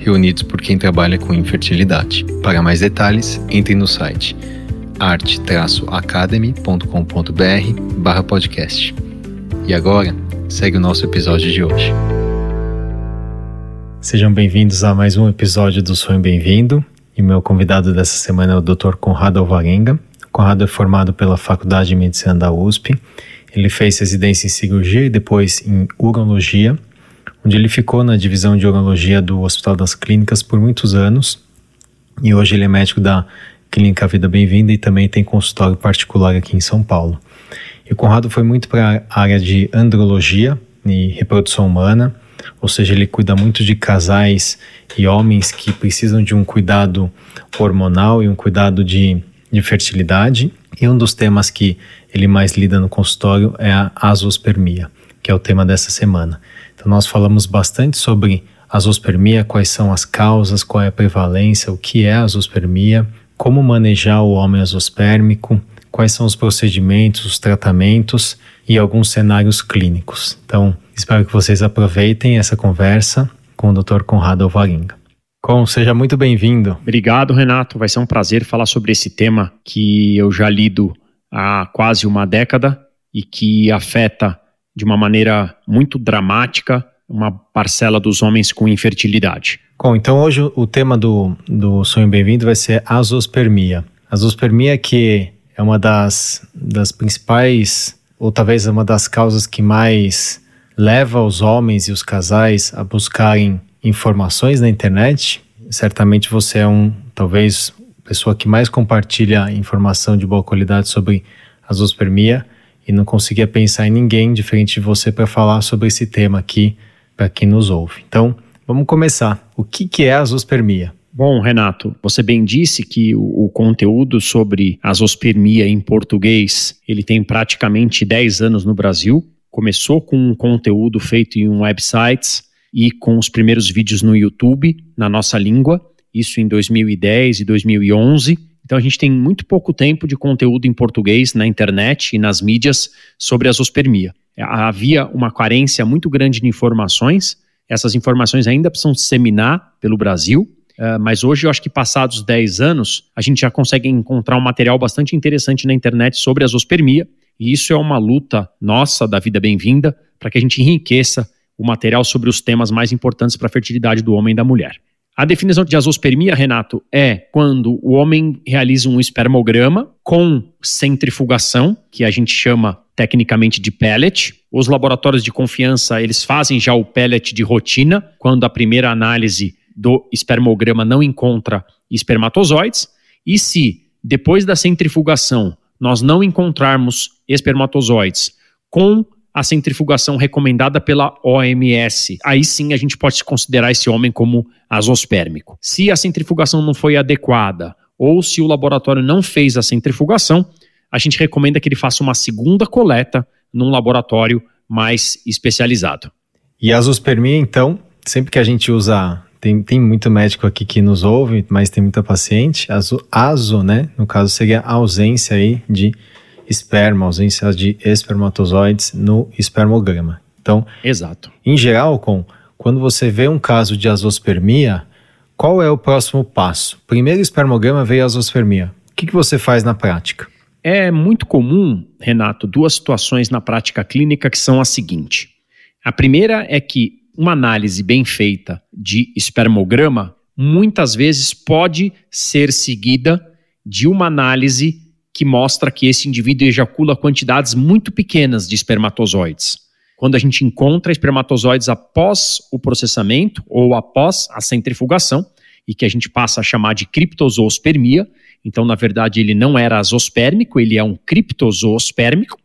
reunidos por quem trabalha com infertilidade. Para mais detalhes, entre no site arte-academy.com.br barra podcast. E agora, segue o nosso episódio de hoje. Sejam bem-vindos a mais um episódio do Sonho Bem-vindo. E meu convidado dessa semana é o Dr. Conrado Alvarenga. Conrado é formado pela Faculdade de Medicina da USP. Ele fez residência em cirurgia e depois em urologia onde ele ficou na divisão de urologia do Hospital das Clínicas por muitos anos. E hoje ele é médico da Clínica Vida Bem-vinda e também tem consultório particular aqui em São Paulo. E o Conrado foi muito para a área de andrologia e reprodução humana, ou seja, ele cuida muito de casais e homens que precisam de um cuidado hormonal e um cuidado de, de fertilidade. E um dos temas que ele mais lida no consultório é a azospermia, que é o tema dessa semana. Então, nós falamos bastante sobre azospermia, quais são as causas, qual é a prevalência, o que é azospermia, como manejar o homem azospérmico, quais são os procedimentos, os tratamentos e alguns cenários clínicos. Então, espero que vocês aproveitem essa conversa com o Dr. Conrado Alvarenga. Com, seja muito bem-vindo. Obrigado, Renato. Vai ser um prazer falar sobre esse tema que eu já lido há quase uma década e que afeta de uma maneira muito dramática uma parcela dos homens com infertilidade. Bom, então hoje o tema do, do Sonho Bem-vindo vai ser azospermia. Azospermia que é uma das, das principais, ou talvez uma das causas que mais leva os homens e os casais a buscarem informações na internet. Certamente você é um, talvez, pessoa que mais compartilha informação de boa qualidade sobre azospermia e não conseguia pensar em ninguém diferente de você para falar sobre esse tema aqui para quem nos ouve. Então, vamos começar. O que, que é a azospermia? Bom, Renato, você bem disse que o, o, conteúdo sobre azospermia em português, ele tem praticamente 10 anos no Brasil. Começou com um conteúdo feito em websites e com os primeiros vídeos no YouTube, na nossa língua, isso em 2010 e 2011. Então a gente tem muito pouco tempo de conteúdo em português na internet e nas mídias sobre a zoospermia. Havia uma carência muito grande de informações, essas informações ainda precisam disseminar pelo Brasil, uh, mas hoje eu acho que passados 10 anos, a gente já consegue encontrar um material bastante interessante na internet sobre a zoospermia, e isso é uma luta nossa da Vida Bem-vinda para que a gente enriqueça o material sobre os temas mais importantes para a fertilidade do homem e da mulher. A definição de azospermia, Renato, é quando o homem realiza um espermograma com centrifugação, que a gente chama tecnicamente de pellet. Os laboratórios de confiança, eles fazem já o pellet de rotina, quando a primeira análise do espermograma não encontra espermatozoides. E se, depois da centrifugação, nós não encontrarmos espermatozoides com a centrifugação recomendada pela OMS. Aí sim a gente pode considerar esse homem como azospérmico. Se a centrifugação não foi adequada ou se o laboratório não fez a centrifugação, a gente recomenda que ele faça uma segunda coleta num laboratório mais especializado. E a azospermia, então, sempre que a gente usa tem, tem muito médico aqui que nos ouve, mas tem muita paciente. Azo, azo, né? No caso, seria a ausência aí de esperma, ausência de espermatozoides no espermograma. Então, exato. Em geral, com quando você vê um caso de azospermia, qual é o próximo passo? Primeiro espermograma veio a azospermia. O que, que você faz na prática? É muito comum, Renato, duas situações na prática clínica que são a seguinte. A primeira é que uma análise bem feita de espermograma muitas vezes pode ser seguida de uma análise que mostra que esse indivíduo ejacula quantidades muito pequenas de espermatozoides. Quando a gente encontra espermatozoides após o processamento ou após a centrifugação, e que a gente passa a chamar de criptozoospermia, então, na verdade, ele não era azospérmico, ele é um criptozoospermico.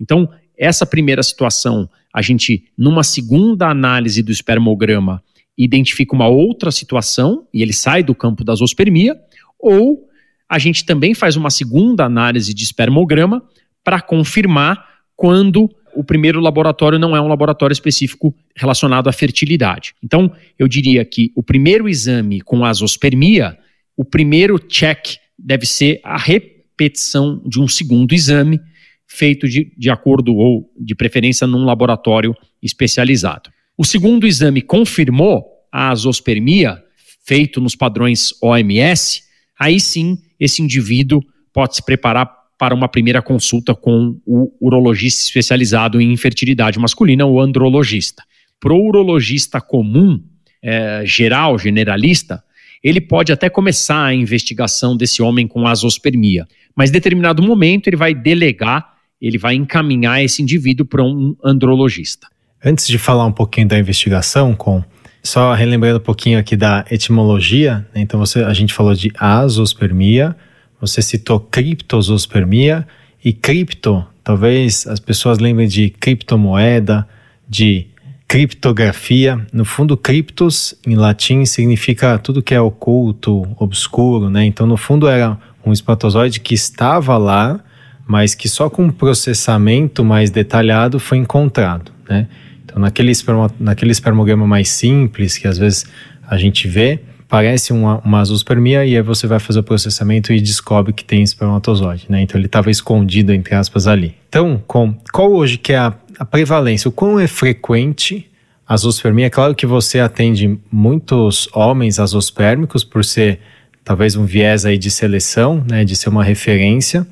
Então, essa primeira situação, a gente, numa segunda análise do espermograma, identifica uma outra situação e ele sai do campo da zoospermia, ou a gente também faz uma segunda análise de espermograma para confirmar quando o primeiro laboratório não é um laboratório específico relacionado à fertilidade. Então, eu diria que o primeiro exame com azospermia, o primeiro check deve ser a repetição de um segundo exame feito de, de acordo ou de preferência num laboratório especializado. O segundo exame confirmou a azospermia, feito nos padrões OMS, aí sim esse indivíduo pode se preparar para uma primeira consulta com o urologista especializado em infertilidade masculina, o andrologista. Para o urologista comum, é, geral, generalista, ele pode até começar a investigação desse homem com azospermia, mas em determinado momento ele vai delegar, ele vai encaminhar esse indivíduo para um andrologista. Antes de falar um pouquinho da investigação, com só relembrando um pouquinho aqui da etimologia, né? então você, a gente falou de azospermia, você citou criptosospermia e cripto, talvez as pessoas lembrem de criptomoeda, de criptografia. No fundo, criptos em latim significa tudo que é oculto, obscuro, né? Então, no fundo, era um espermatozoide que estava lá, mas que só com um processamento mais detalhado foi encontrado, né? Então, naquele, esperma, naquele espermograma mais simples, que às vezes a gente vê, parece uma, uma azospermia e aí você vai fazer o processamento e descobre que tem espermatozoide, né? Então ele estava escondido, entre aspas, ali. Então, com, qual hoje que é a, a prevalência? O quão é frequente a azospermia? É claro que você atende muitos homens azospérmicos por ser talvez um viés aí de seleção, né? De ser uma referência.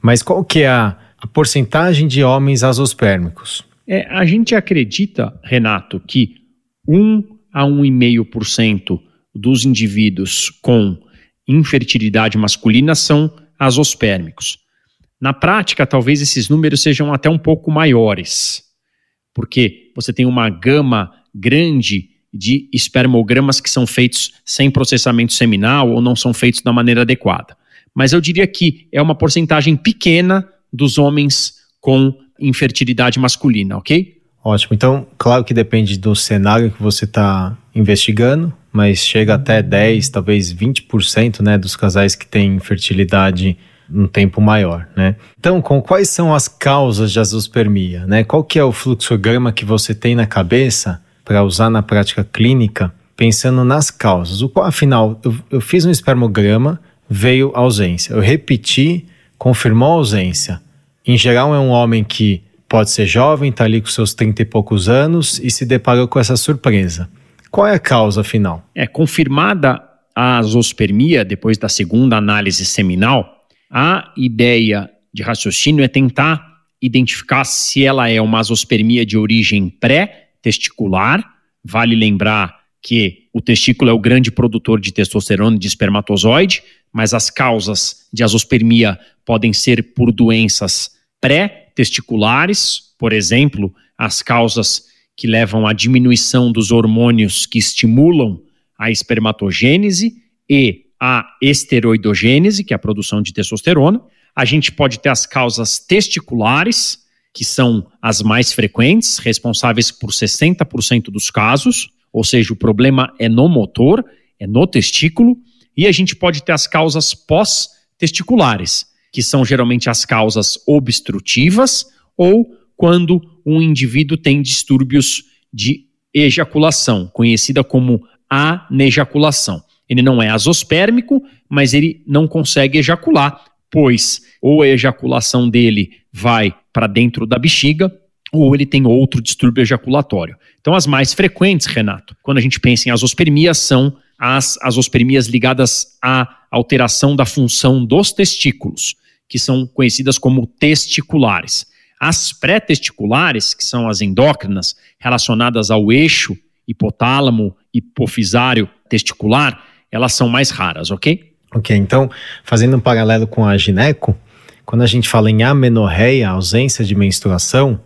Mas qual que é a, a porcentagem de homens azospérmicos? É, a gente acredita, Renato, que 1 a 1,5% dos indivíduos com infertilidade masculina são azospérmicos. Na prática, talvez esses números sejam até um pouco maiores, porque você tem uma gama grande de espermogramas que são feitos sem processamento seminal ou não são feitos da maneira adequada. Mas eu diria que é uma porcentagem pequena dos homens com infertilidade masculina, ok? Ótimo. Então, claro que depende do cenário que você está investigando, mas chega até 10, talvez 20% né, dos casais que têm fertilidade um tempo maior, né? Então, com quais são as causas de azospermia, né? Qual que é o fluxograma que você tem na cabeça para usar na prática clínica, pensando nas causas? O afinal, eu, eu fiz um espermograma, veio ausência. Eu repeti, confirmou ausência. Em geral, é um homem que pode ser jovem, está ali com seus 30 e poucos anos e se deparou com essa surpresa. Qual é a causa final? É confirmada a azospermia depois da segunda análise seminal. A ideia de raciocínio é tentar identificar se ela é uma azospermia de origem pré-testicular. Vale lembrar que o testículo é o grande produtor de testosterona de espermatozoide, mas as causas de azospermia podem ser por doenças pré-testiculares, por exemplo, as causas que levam à diminuição dos hormônios que estimulam a espermatogênese e a esteroidogênese, que é a produção de testosterona. A gente pode ter as causas testiculares, que são as mais frequentes, responsáveis por 60% dos casos, ou seja, o problema é no motor, é no testículo, e a gente pode ter as causas pós-testiculares, que são geralmente as causas obstrutivas ou quando um indivíduo tem distúrbios de ejaculação, conhecida como anejaculação. Ele não é azospérmico, mas ele não consegue ejacular, pois ou a ejaculação dele vai para dentro da bexiga ou ele tem outro distúrbio ejaculatório. Então, as mais frequentes, Renato, quando a gente pensa em azospermia, são as azospermias ligadas à alteração da função dos testículos, que são conhecidas como testiculares. As pré-testiculares, que são as endócrinas, relacionadas ao eixo hipotálamo hipofisário testicular, elas são mais raras, ok? Ok, então, fazendo um paralelo com a gineco, quando a gente fala em amenorreia, ausência de menstruação,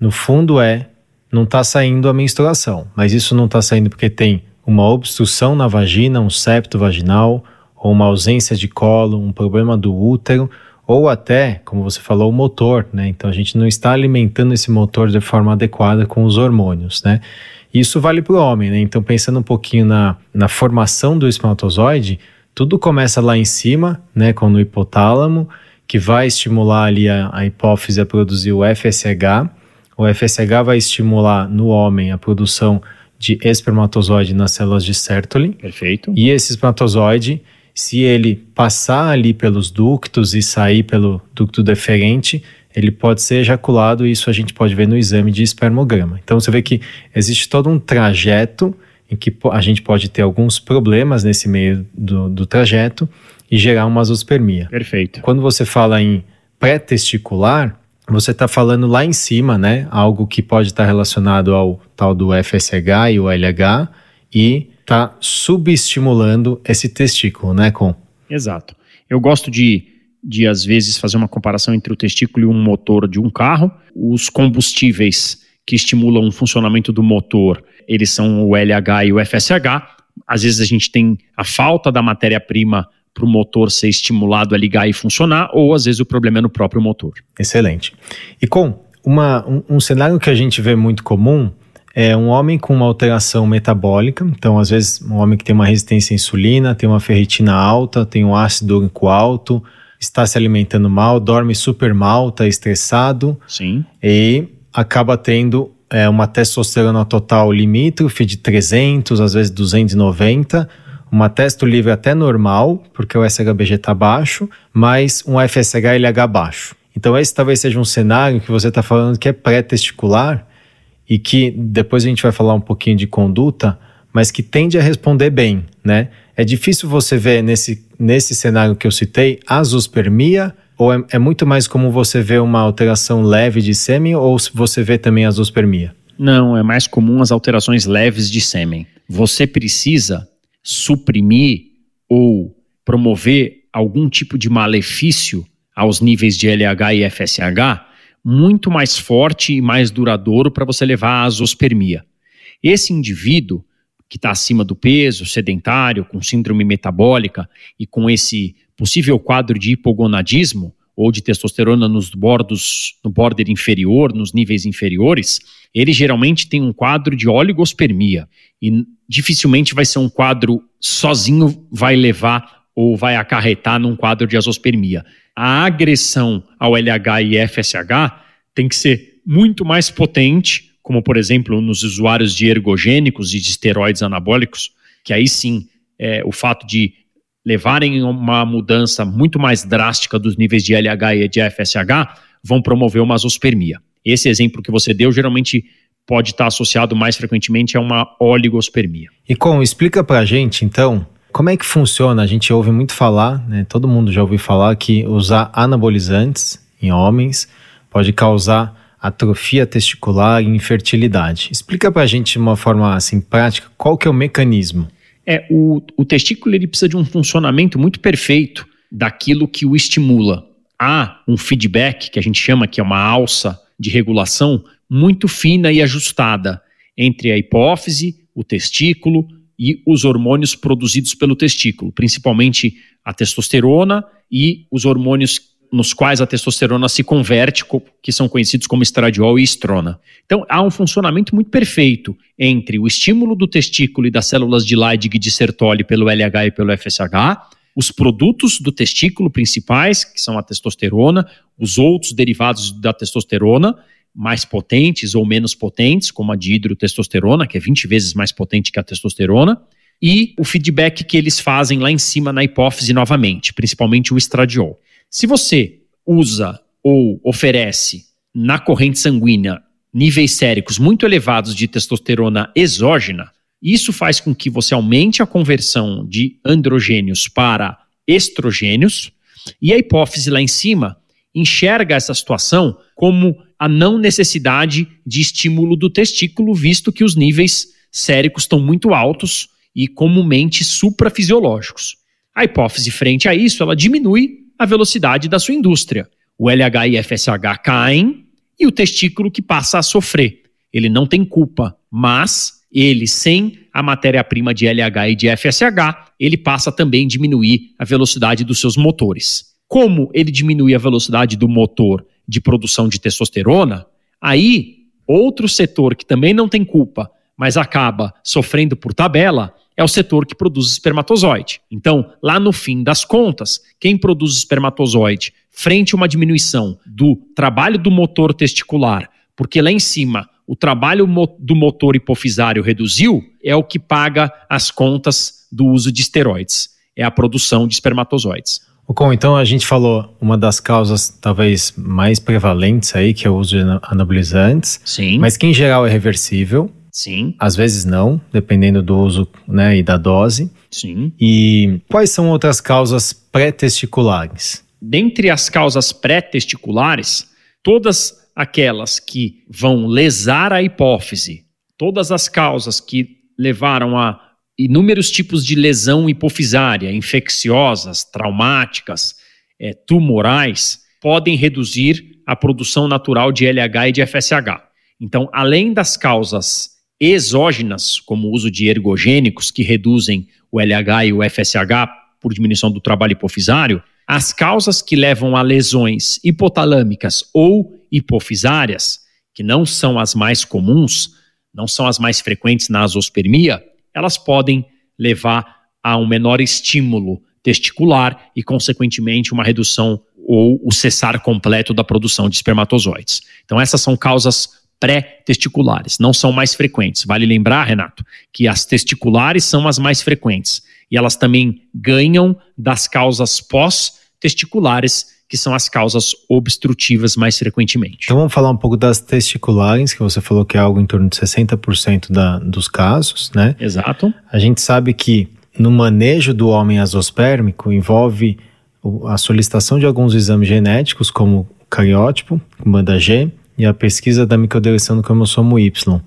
no fundo é não está saindo a menstruação, mas isso não está saindo porque tem uma obstrução na vagina, um septo vaginal, ou uma ausência de colo, um problema do útero, ou até, como você falou, o motor, né? Então a gente não está alimentando esse motor de forma adequada com os hormônios, né? Isso vale para o homem, né? Então, pensando um pouquinho na, na formação do espermatozoide, tudo começa lá em cima, né, com o hipotálamo, que vai estimular ali a, a hipófise a produzir o FSH. O FSH vai estimular no homem a produção de espermatozoide nas células de Sertoli. Perfeito. E esse espermatozoide, se ele passar ali pelos ductos e sair pelo ducto deferente, ele pode ser ejaculado e isso a gente pode ver no exame de espermograma. Então você vê que existe todo um trajeto em que a gente pode ter alguns problemas nesse meio do, do trajeto e gerar uma azospermia. Perfeito. Quando você fala em pré-testicular, você está falando lá em cima, né? Algo que pode estar tá relacionado ao tal do FSH e o LH e está subestimulando esse testículo, né, Com? Exato. Eu gosto de, de, às vezes, fazer uma comparação entre o testículo e um motor de um carro. Os combustíveis que estimulam o funcionamento do motor, eles são o LH e o FSH. Às vezes a gente tem a falta da matéria-prima para o motor ser estimulado a ligar e funcionar, ou às vezes o problema é no próprio motor. Excelente. E com uma, um, um cenário que a gente vê muito comum é um homem com uma alteração metabólica, então às vezes um homem que tem uma resistência à insulina, tem uma ferritina alta, tem um ácido úrico alto, está se alimentando mal, dorme super mal, está estressado. Sim. E acaba tendo é, uma testosterona total limítrofe de 300, às vezes 290, uma testo livre até normal, porque o SHBG está baixo, mas um FSH-LH baixo. Então esse talvez seja um cenário que você está falando que é pré-testicular e que depois a gente vai falar um pouquinho de conduta, mas que tende a responder bem, né? É difícil você ver nesse, nesse cenário que eu citei azospermia ou é, é muito mais comum você ver uma alteração leve de sêmen ou você vê também azospermia? Não, é mais comum as alterações leves de sêmen. Você precisa suprimir ou promover algum tipo de malefício aos níveis de LH e FSH muito mais forte e mais duradouro para você levar à azospermia. Esse indivíduo que está acima do peso, sedentário, com síndrome metabólica e com esse possível quadro de hipogonadismo ou de testosterona nos bordos, no border inferior, nos níveis inferiores, ele geralmente tem um quadro de oligospermia e dificilmente vai ser um quadro sozinho vai levar ou vai acarretar num quadro de azospermia. A agressão ao LH e FSH tem que ser muito mais potente, como por exemplo nos usuários de ergogênicos e de esteroides anabólicos, que aí sim é, o fato de levarem uma mudança muito mais drástica dos níveis de LH e de FSH vão promover uma azospermia. Esse exemplo que você deu geralmente pode estar associado mais frequentemente a uma oligospermia. E com explica pra gente então como é que funciona? A gente ouve muito falar, né? Todo mundo já ouviu falar que usar anabolizantes em homens pode causar atrofia testicular e infertilidade. Explica pra gente de uma forma assim prática qual que é o mecanismo. É, o, o testículo ele precisa de um funcionamento muito perfeito daquilo que o estimula. Há um feedback que a gente chama que é uma alça de regulação muito fina e ajustada entre a hipófise, o testículo e os hormônios produzidos pelo testículo, principalmente a testosterona e os hormônios nos quais a testosterona se converte, que são conhecidos como estradiol e estrona. Então, há um funcionamento muito perfeito entre o estímulo do testículo e das células de Leydig de Sertoli pelo LH e pelo FSH, os produtos do testículo principais, que são a testosterona, os outros derivados da testosterona, mais potentes ou menos potentes, como a de hidrotestosterona, que é 20 vezes mais potente que a testosterona, e o feedback que eles fazem lá em cima na hipófise novamente, principalmente o estradiol. Se você usa ou oferece na corrente sanguínea níveis séricos muito elevados de testosterona exógena, isso faz com que você aumente a conversão de androgênios para estrogênios, e a hipófise lá em cima enxerga essa situação como a não necessidade de estímulo do testículo, visto que os níveis séricos estão muito altos e comumente suprafisiológicos. A hipófise, frente a isso, ela diminui a velocidade da sua indústria. O LH e FSH caem e o testículo que passa a sofrer. Ele não tem culpa, mas ele, sem a matéria-prima de LH e de FSH, ele passa também a diminuir a velocidade dos seus motores. Como ele diminui a velocidade do motor de produção de testosterona, aí outro setor que também não tem culpa, mas acaba sofrendo por tabela, é o setor que produz espermatozoide. Então, lá no fim das contas, quem produz espermatozoide frente a uma diminuição do trabalho do motor testicular, porque lá em cima o trabalho do motor hipofisário reduziu, é o que paga as contas do uso de esteroides. É a produção de espermatozoides. Com então a gente falou uma das causas talvez mais prevalentes aí, que é o uso de anabolizantes. Sim. Mas que em geral é reversível. Sim. Às vezes não, dependendo do uso né, e da dose. Sim. E quais são outras causas pré-testiculares? Dentre as causas pré-testiculares, todas aquelas que vão lesar a hipófise, todas as causas que levaram a inúmeros tipos de lesão hipofisária, infecciosas, traumáticas, é, tumorais, podem reduzir a produção natural de LH e de FSH. Então, além das causas exógenas, como o uso de ergogênicos, que reduzem o LH e o FSH por diminuição do trabalho hipofisário, as causas que levam a lesões hipotalâmicas ou hipofisárias, que não são as mais comuns, não são as mais frequentes na azospermia, elas podem levar a um menor estímulo testicular e, consequentemente, uma redução ou o cessar completo da produção de espermatozoides. Então, essas são causas pré-testiculares, não são mais frequentes. Vale lembrar, Renato, que as testiculares são as mais frequentes e elas também ganham das causas pós-testiculares, que são as causas obstrutivas mais frequentemente. Então vamos falar um pouco das testiculares, que você falou que é algo em torno de 60% da, dos casos, né? Exato. A gente sabe que no manejo do homem azospérmico envolve a solicitação de alguns exames genéticos, como o cariótipo, banda G, e a pesquisa da microdeleção do cromossomo Y.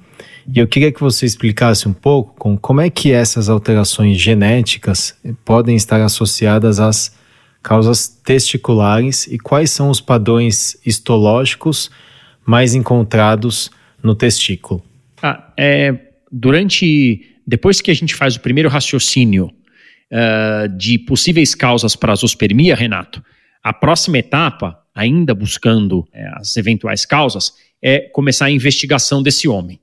E eu queria que você explicasse um pouco com como é que essas alterações genéticas podem estar associadas às causas testiculares e quais são os padrões histológicos mais encontrados no testículo. Ah, é, durante depois que a gente faz o primeiro raciocínio uh, de possíveis causas para a zoospermia, Renato, a próxima etapa, ainda buscando é, as eventuais causas, é começar a investigação desse homem.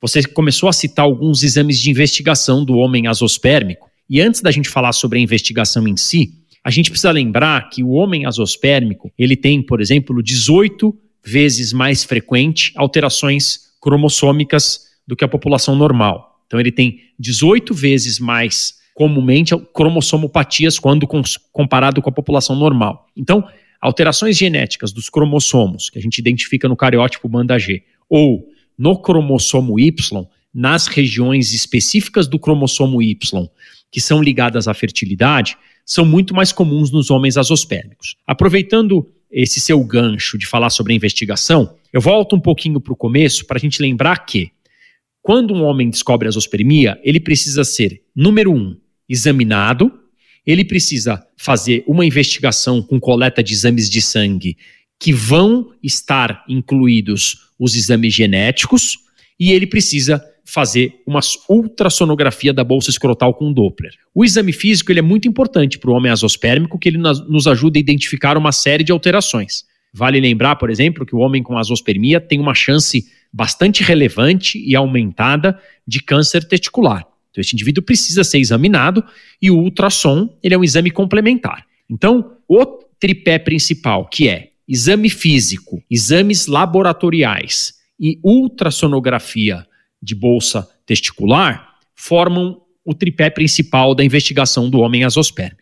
Você começou a citar alguns exames de investigação do homem azospérmico, e antes da gente falar sobre a investigação em si, a gente precisa lembrar que o homem azospérmico, ele tem, por exemplo, 18 vezes mais frequente alterações cromossômicas do que a população normal. Então ele tem 18 vezes mais comumente cromossomopatias quando comparado com a população normal. Então, alterações genéticas dos cromossomos que a gente identifica no cariótipo banda G ou no cromossomo Y, nas regiões específicas do cromossomo Y, que são ligadas à fertilidade, são muito mais comuns nos homens azospérmicos. Aproveitando esse seu gancho de falar sobre a investigação, eu volto um pouquinho para o começo para a gente lembrar que, quando um homem descobre azospermia, ele precisa ser, número um, examinado, ele precisa fazer uma investigação com coleta de exames de sangue que vão estar incluídos os exames genéticos e ele precisa fazer uma ultrassonografia da bolsa escrotal com Doppler. O exame físico ele é muito importante para o homem azospérmico, que ele nos ajuda a identificar uma série de alterações. Vale lembrar, por exemplo, que o homem com azospermia tem uma chance bastante relevante e aumentada de câncer testicular. Então, esse indivíduo precisa ser examinado e o ultrassom ele é um exame complementar. Então, o tripé principal, que é exame físico, exames laboratoriais e ultrassonografia de bolsa testicular, formam o tripé principal da investigação do homem azospérmico.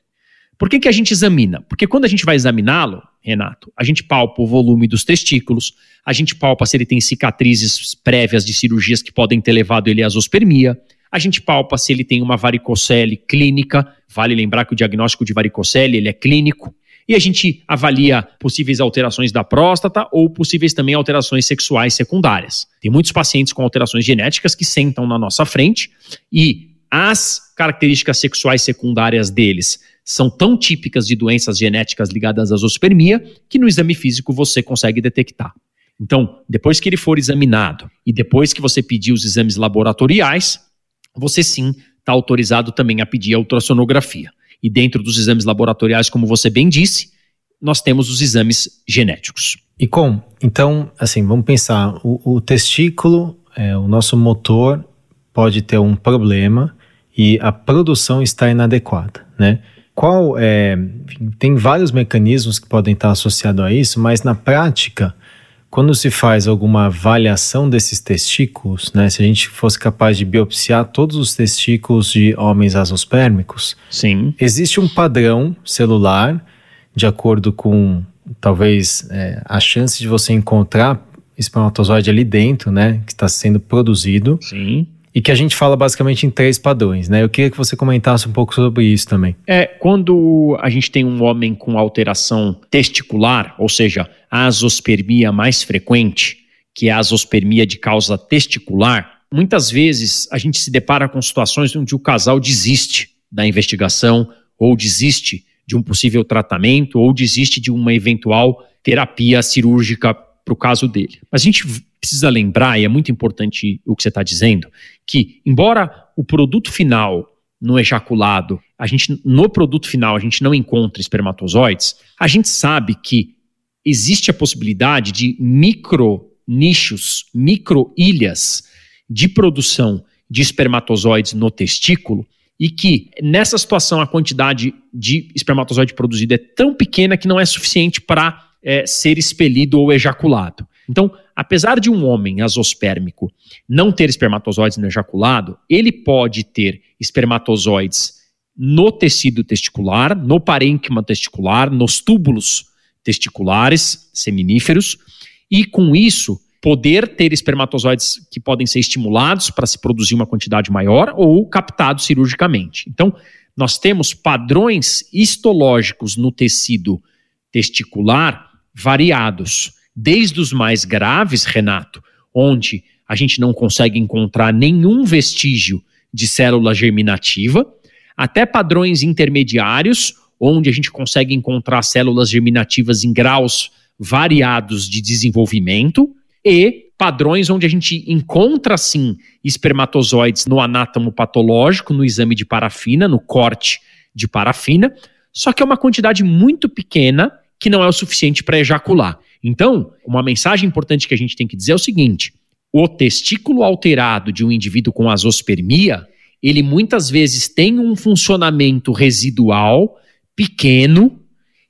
Por que, que a gente examina? Porque quando a gente vai examiná-lo, Renato, a gente palpa o volume dos testículos, a gente palpa se ele tem cicatrizes prévias de cirurgias que podem ter levado ele à azospermia, a gente palpa se ele tem uma varicocele clínica, vale lembrar que o diagnóstico de varicocele ele é clínico, e a gente avalia possíveis alterações da próstata ou possíveis também alterações sexuais secundárias. Tem muitos pacientes com alterações genéticas que sentam na nossa frente e as características sexuais secundárias deles são tão típicas de doenças genéticas ligadas à zoospermia que no exame físico você consegue detectar. Então, depois que ele for examinado e depois que você pedir os exames laboratoriais, você sim está autorizado também a pedir a ultrassonografia. E dentro dos exames laboratoriais, como você bem disse, nós temos os exames genéticos. E com, então, assim, vamos pensar, o, o testículo é o nosso motor pode ter um problema e a produção está inadequada, né? Qual é, tem vários mecanismos que podem estar associados a isso, mas na prática, quando se faz alguma avaliação desses testículos, né, se a gente fosse capaz de biopsiar todos os testículos de homens azospérmicos, Sim. existe um padrão celular de acordo com talvez é, a chance de você encontrar espermatozoide ali dentro, né, que está sendo produzido. Sim. E que a gente fala basicamente em três padrões, né? Eu queria que você comentasse um pouco sobre isso também. É, quando a gente tem um homem com alteração testicular, ou seja, a azospermia mais frequente, que é a azospermia de causa testicular, muitas vezes a gente se depara com situações onde o casal desiste da investigação ou desiste de um possível tratamento ou desiste de uma eventual terapia cirúrgica para o caso dele. Mas a gente precisa lembrar, e é muito importante o que você está dizendo, que embora o produto final no ejaculado, a gente no produto final a gente não encontra espermatozoides, a gente sabe que existe a possibilidade de micro nichos, micro ilhas de produção de espermatozoides no testículo e que nessa situação a quantidade de espermatozoide produzido é tão pequena que não é suficiente para é, ser expelido ou ejaculado. Então, apesar de um homem azospérmico não ter espermatozoides no ejaculado, ele pode ter espermatozoides no tecido testicular, no parênquima testicular, nos túbulos testiculares seminíferos, e com isso poder ter espermatozoides que podem ser estimulados para se produzir uma quantidade maior ou captados cirurgicamente. Então, nós temos padrões histológicos no tecido testicular variados desde os mais graves, Renato, onde a gente não consegue encontrar nenhum vestígio de célula germinativa, até padrões intermediários, onde a gente consegue encontrar células germinativas em graus variados de desenvolvimento, e padrões onde a gente encontra sim espermatozoides no anátomo patológico, no exame de parafina, no corte de parafina, só que é uma quantidade muito pequena que não é o suficiente para ejacular. Então, uma mensagem importante que a gente tem que dizer é o seguinte: o testículo alterado de um indivíduo com azospermia, ele muitas vezes tem um funcionamento residual pequeno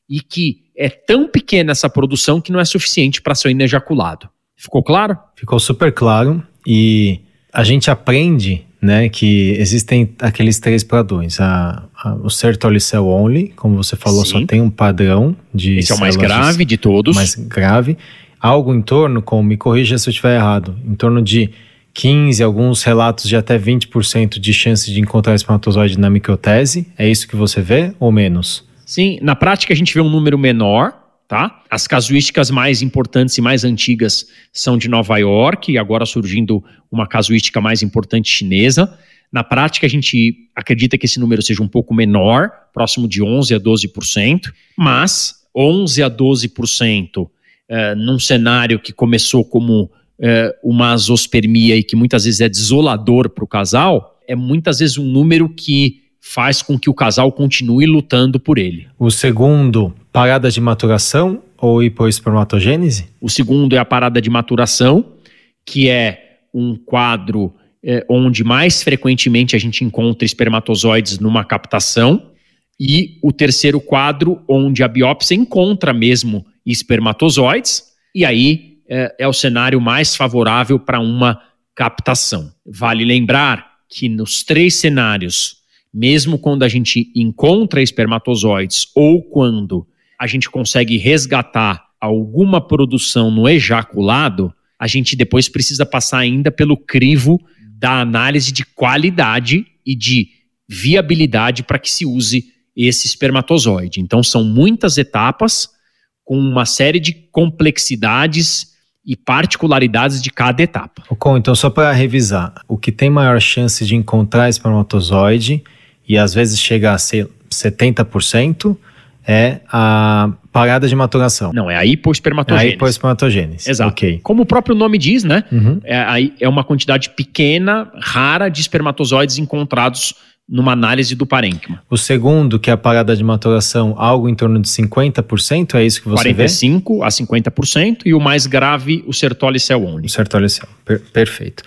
e que é tão pequena essa produção que não é suficiente para ser inejaculado. Ficou claro? Ficou super claro e a gente aprende né, que existem aqueles três padrões. A, a, o Sertolicel Only, como você falou, Sim. só tem um padrão de. Esse é o mais grave de todos. Mais grave. Algo em torno, como me corrija se eu estiver errado, em torno de 15, alguns relatos de até 20% de chance de encontrar espermatozoide na microtese. É isso que você vê ou menos? Sim, na prática a gente vê um número menor, Tá? As casuísticas mais importantes e mais antigas são de Nova York, e agora surgindo uma casuística mais importante chinesa. Na prática, a gente acredita que esse número seja um pouco menor, próximo de 11 a 12%, mas 11 a 12% eh, num cenário que começou como eh, uma azospermia e que muitas vezes é desolador para o casal, é muitas vezes um número que faz com que o casal continue lutando por ele. O segundo, parada de maturação ou hipoespermatogênese? O segundo é a parada de maturação, que é um quadro é, onde mais frequentemente a gente encontra espermatozoides numa captação. E o terceiro quadro, onde a biópsia encontra mesmo espermatozoides, e aí é, é o cenário mais favorável para uma captação. Vale lembrar que nos três cenários mesmo quando a gente encontra espermatozoides ou quando a gente consegue resgatar alguma produção no ejaculado, a gente depois precisa passar ainda pelo crivo da análise de qualidade e de viabilidade para que se use esse espermatozoide. Então são muitas etapas com uma série de complexidades e particularidades de cada etapa. Ocon, então só para revisar, o que tem maior chance de encontrar espermatozoide e às vezes chega a ser 70%, é a parada de maturação. Não, é a hipoespermatogênese. É a hipoespermatogênese. Exato. Okay. Como o próprio nome diz, né? Uhum. É, é uma quantidade pequena, rara de espermatozoides encontrados numa análise do parênquima. O segundo, que é a parada de maturação, algo em torno de 50%, é isso que você 45 vê? 45 a 50%, e o mais grave, o Sertoli Cell Only. O Sertoli Cell, per perfeito.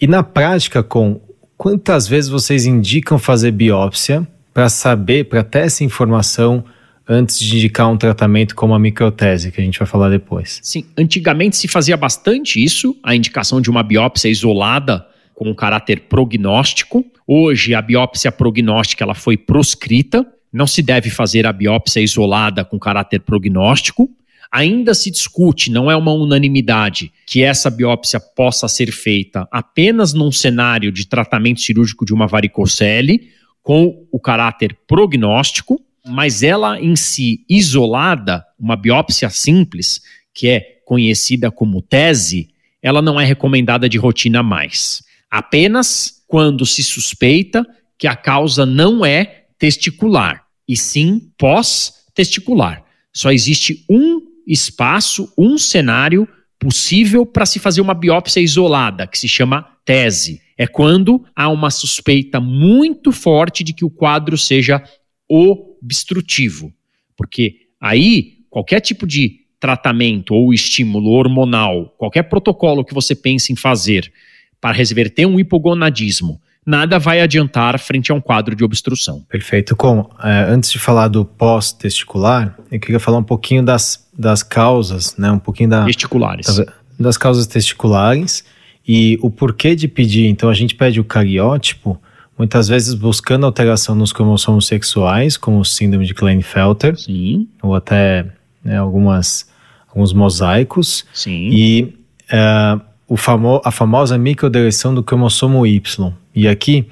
E na prática, com quantas vezes vocês indicam fazer biópsia para saber, para ter essa informação antes de indicar um tratamento como a microtese, que a gente vai falar depois? Sim, antigamente se fazia bastante isso, a indicação de uma biópsia isolada com um caráter prognóstico. Hoje a biópsia prognóstica ela foi proscrita, não se deve fazer a biópsia isolada com caráter prognóstico. Ainda se discute, não é uma unanimidade, que essa biópsia possa ser feita apenas num cenário de tratamento cirúrgico de uma varicocele, com o caráter prognóstico, mas ela em si, isolada, uma biópsia simples, que é conhecida como tese, ela não é recomendada de rotina mais. Apenas quando se suspeita que a causa não é testicular, e sim pós-testicular. Só existe um espaço, um cenário possível para se fazer uma biópsia isolada, que se chama tese. É quando há uma suspeita muito forte de que o quadro seja obstrutivo. Porque aí, qualquer tipo de tratamento ou estímulo hormonal, qualquer protocolo que você pense em fazer para reverter um hipogonadismo, nada vai adiantar frente a um quadro de obstrução. Perfeito. Com, é, antes de falar do pós-testicular, eu queria falar um pouquinho das, das causas, né? Um pouquinho da, testiculares. Das, das causas testiculares e o porquê de pedir. Então a gente pede o cariótipo, muitas vezes buscando alteração nos cromossomos sexuais, como o síndrome de Klinefelter, Sim. ou até né, algumas alguns mosaicos. Sim. E uh, famo a famosa microdeleção do cromossomo Y. E aqui,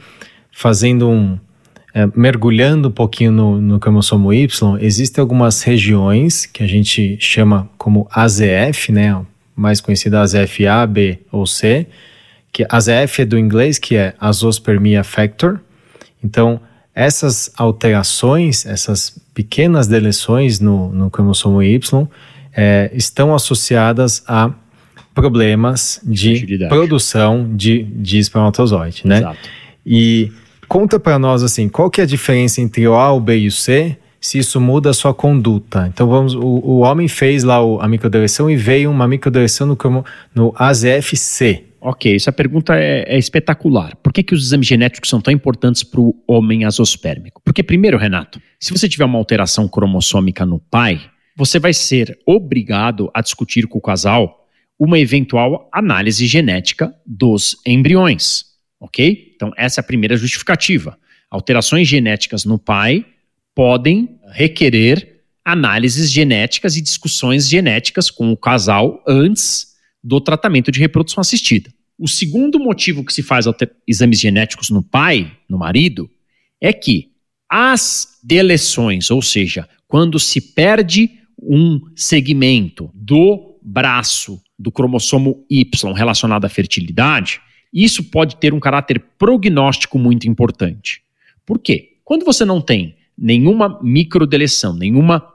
fazendo um. É, mergulhando um pouquinho no, no cromossomo Y, existem algumas regiões que a gente chama como AZF, né? Mais conhecida AZF A, B ou C, que AZF é do inglês, que é Azospermia Factor. Então, essas alterações, essas pequenas deleções no, no cromossomo Y, é, estão associadas a problemas de produção de, de espermatozoide, né? Exato. E conta para nós assim, qual que é a diferença entre o A, o B e o C? Se isso muda a sua conduta. Então vamos, o, o homem fez lá o, a microdeleção e veio uma microdeleção no, no AZF-C. Ok, essa pergunta é, é, espetacular. Por que, que os exames genéticos são tão importantes para o homem azospérmico? Porque, primeiro, Renato, se você tiver uma alteração cromossômica no pai, você vai ser obrigado a discutir com o casal uma eventual análise genética dos embriões, ok? Então, essa é a primeira justificativa. Alterações genéticas no pai podem requerer análises genéticas e discussões genéticas com o casal antes do tratamento de reprodução assistida. O segundo motivo que se faz exames genéticos no pai, no marido, é que as deleções, ou seja, quando se perde um segmento do braço do cromossomo Y relacionado à fertilidade, isso pode ter um caráter prognóstico muito importante. Por quê? Quando você não tem nenhuma microdeleção, nenhuma,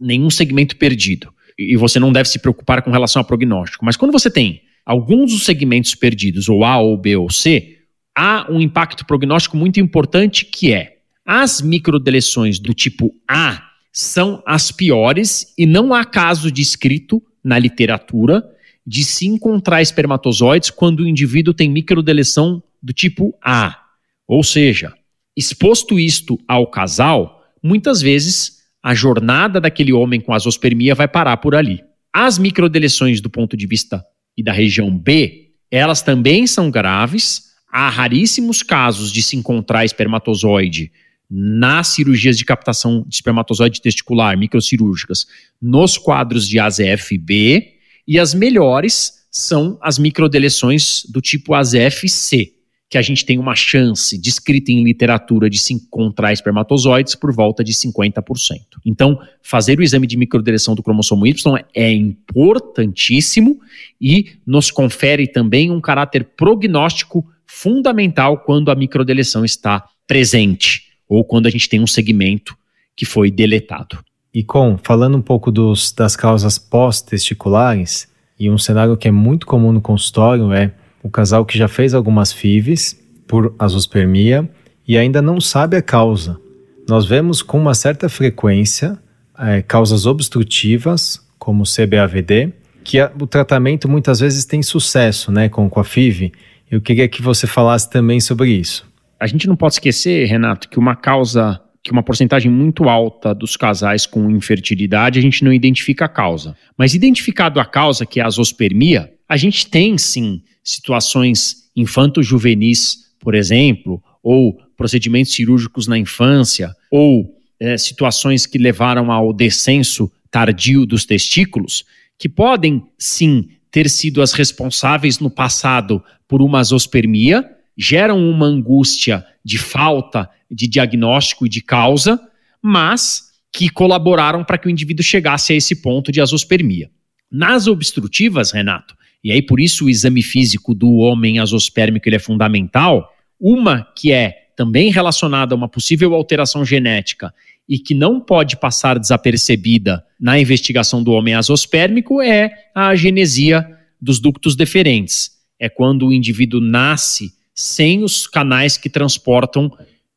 nenhum segmento perdido, e você não deve se preocupar com relação ao prognóstico, mas quando você tem alguns dos segmentos perdidos, ou A, ou B, ou C, há um impacto prognóstico muito importante que é as microdeleções do tipo A são as piores e não há caso descrito na literatura de se encontrar espermatozoides quando o indivíduo tem microdeleção do tipo A. Ou seja, exposto isto ao casal, muitas vezes a jornada daquele homem com azospermia vai parar por ali. As microdeleções do ponto de vista e da região B, elas também são graves. Há raríssimos casos de se encontrar espermatozoide nas cirurgias de captação de espermatozoide testicular, microcirúrgicas, nos quadros de AZF-B, e as melhores são as microdeleções do tipo AZF-C, que a gente tem uma chance descrita em literatura de se encontrar espermatozoides por volta de 50%. Então, fazer o exame de microdeleção do cromossomo Y é importantíssimo e nos confere também um caráter prognóstico fundamental quando a microdeleção está presente ou quando a gente tem um segmento que foi deletado. E com, falando um pouco dos, das causas pós-testiculares, e um cenário que é muito comum no consultório é o casal que já fez algumas FIVs por azospermia e ainda não sabe a causa. Nós vemos com uma certa frequência é, causas obstrutivas, como CBAVD, que a, o tratamento muitas vezes tem sucesso né, com, com a FIV, Eu queria que você falasse também sobre isso. A gente não pode esquecer, Renato, que uma causa, que uma porcentagem muito alta dos casais com infertilidade, a gente não identifica a causa. Mas identificado a causa, que é a azospermia, a gente tem sim situações infanto-juvenis, por exemplo, ou procedimentos cirúrgicos na infância, ou é, situações que levaram ao descenso tardio dos testículos, que podem sim ter sido as responsáveis no passado por uma azospermia, geram uma angústia de falta de diagnóstico e de causa, mas que colaboraram para que o indivíduo chegasse a esse ponto de azospermia. Nas obstrutivas, Renato, e aí por isso o exame físico do homem azospérmico ele é fundamental, uma que é também relacionada a uma possível alteração genética e que não pode passar desapercebida na investigação do homem azospérmico é a genesia dos ductos deferentes. É quando o indivíduo nasce sem os canais que transportam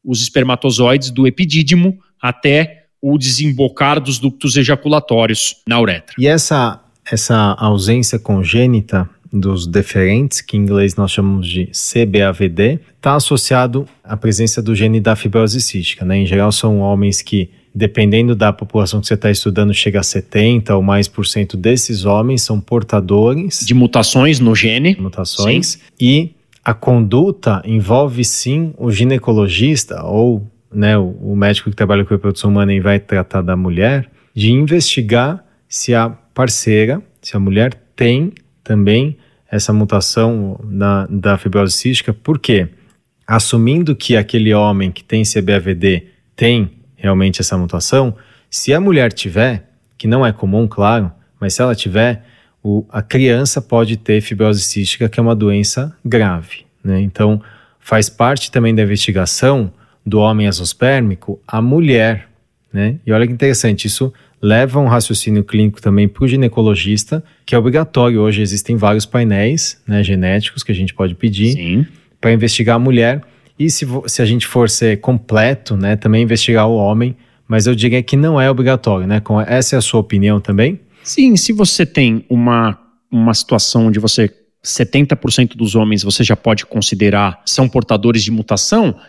os espermatozoides do epidídimo até o desembocar dos ductos ejaculatórios na uretra. E essa, essa ausência congênita dos deferentes, que em inglês nós chamamos de CBAVD, está associado à presença do gene da fibrose cística. Né? Em geral, são homens que, dependendo da população que você está estudando, chega a 70 ou mais por cento desses homens são portadores de mutações no gene. Mutações. Sim. E a conduta envolve sim o ginecologista ou né, o, o médico que trabalha com reprodução humana e vai tratar da mulher, de investigar se a parceira, se a mulher tem também essa mutação na, da fibrose cística, por quê? Assumindo que aquele homem que tem CBAVD tem realmente essa mutação, se a mulher tiver, que não é comum, claro, mas se ela tiver, o, a criança pode ter fibrose cística, que é uma doença grave. Né? Então, faz parte também da investigação do homem azospérmico a mulher. Né? E olha que interessante, isso leva um raciocínio clínico também para o ginecologista, que é obrigatório. Hoje existem vários painéis né, genéticos que a gente pode pedir para investigar a mulher. E se, se a gente for ser completo, né, também investigar o homem, mas eu diria que não é obrigatório, né? Com, essa é a sua opinião também? Sim, se você tem uma, uma situação onde você 70% dos homens você já pode considerar são portadores de mutação,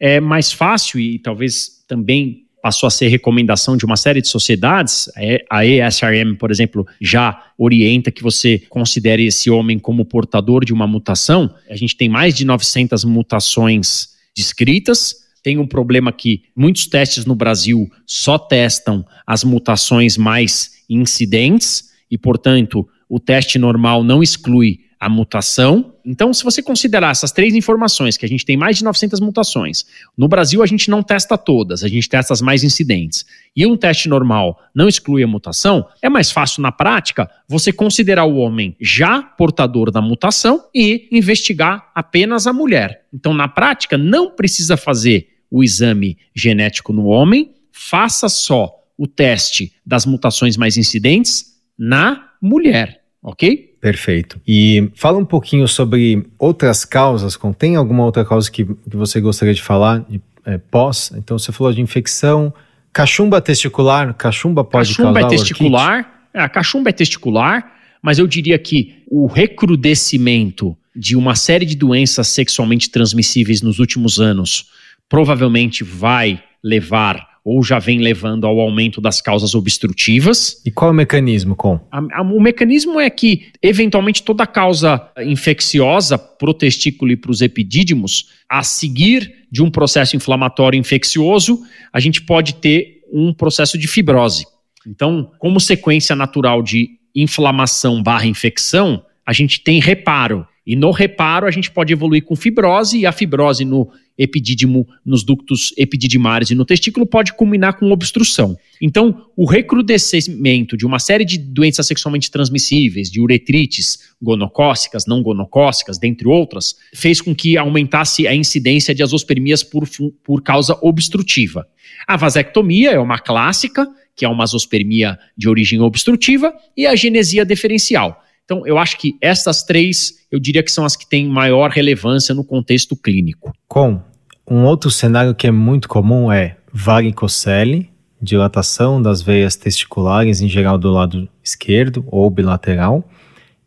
é mais fácil e talvez também passou a ser recomendação de uma série de sociedades. A ESRM, por exemplo, já orienta que você considere esse homem como portador de uma mutação. A gente tem mais de 900 mutações descritas. Tem um problema que muitos testes no Brasil só testam as mutações mais incidentes e, portanto, o teste normal não exclui a mutação. Então, se você considerar essas três informações, que a gente tem mais de 900 mutações, no Brasil a gente não testa todas, a gente testa as mais incidentes, e um teste normal não exclui a mutação, é mais fácil na prática você considerar o homem já portador da mutação e investigar apenas a mulher. Então, na prática, não precisa fazer o exame genético no homem, faça só o teste das mutações mais incidentes na mulher, ok? Perfeito. E fala um pouquinho sobre outras causas. Tem alguma outra causa que, que você gostaria de falar é, pós? Então você falou de infecção, cachumba testicular. Cachumba pode cachumba causar é testicular. É, a cachumba é testicular, mas eu diria que o recrudescimento de uma série de doenças sexualmente transmissíveis nos últimos anos provavelmente vai levar ou já vem levando ao aumento das causas obstrutivas. E qual é o mecanismo, com? A, a, o mecanismo é que, eventualmente, toda causa infecciosa para o testículo e para os epidídimos, a seguir de um processo inflamatório infeccioso, a gente pode ter um processo de fibrose. Então, como sequência natural de inflamação barra infecção, a gente tem reparo. E no reparo, a gente pode evoluir com fibrose, e a fibrose no epidídimo, nos ductos epididimares e no testículo pode culminar com obstrução. Então, o recrudescimento de uma série de doenças sexualmente transmissíveis, de uretrites gonocócicas, não gonocócicas, dentre outras, fez com que aumentasse a incidência de azospermias por, por causa obstrutiva. A vasectomia é uma clássica, que é uma azospermia de origem obstrutiva, e a genesia deferencial então, eu acho que essas três, eu diria que são as que têm maior relevância no contexto clínico. Com um outro cenário que é muito comum é varicocele, dilatação das veias testiculares, em geral do lado esquerdo ou bilateral,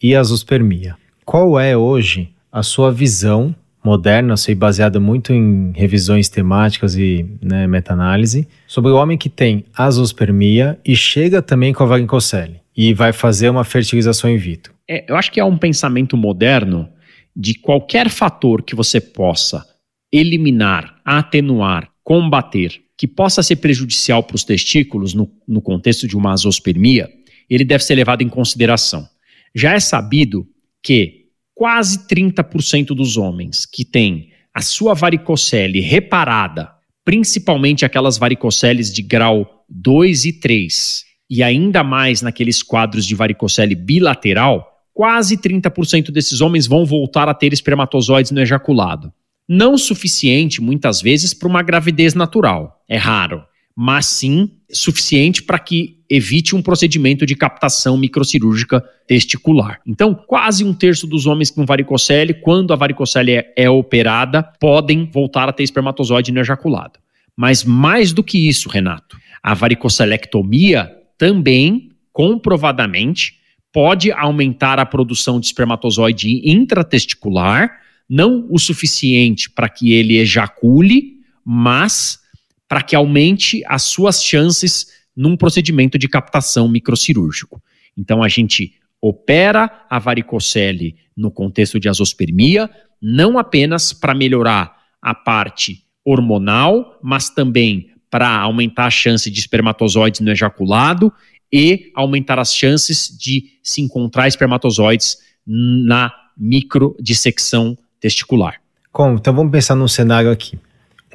e azospermia. Qual é hoje a sua visão moderna, sei baseada muito em revisões temáticas e né, meta-análise, sobre o homem que tem azospermia e chega também com a varicocele e vai fazer uma fertilização in vitro. É, eu acho que é um pensamento moderno de qualquer fator que você possa eliminar, atenuar, combater, que possa ser prejudicial para os testículos no, no contexto de uma azospermia, ele deve ser levado em consideração. Já é sabido que quase 30% dos homens que têm a sua varicocele reparada, principalmente aquelas varicoceles de grau 2 e 3, e ainda mais naqueles quadros de varicocele bilateral, quase 30% desses homens vão voltar a ter espermatozoides no ejaculado. Não suficiente, muitas vezes, para uma gravidez natural. É raro mas sim suficiente para que evite um procedimento de captação microcirúrgica testicular. Então, quase um terço dos homens com varicocele, quando a varicocele é, é operada, podem voltar a ter espermatozoide no ejaculado. Mas mais do que isso, Renato, a varicocelectomia também, comprovadamente, pode aumentar a produção de espermatozoide intratesticular, não o suficiente para que ele ejacule, mas para que aumente as suas chances num procedimento de captação microcirúrgico. Então a gente opera a varicocele no contexto de azospermia, não apenas para melhorar a parte hormonal, mas também para aumentar a chance de espermatozoides no ejaculado e aumentar as chances de se encontrar espermatozoides na microdissecção testicular. Como? Então vamos pensar num cenário aqui.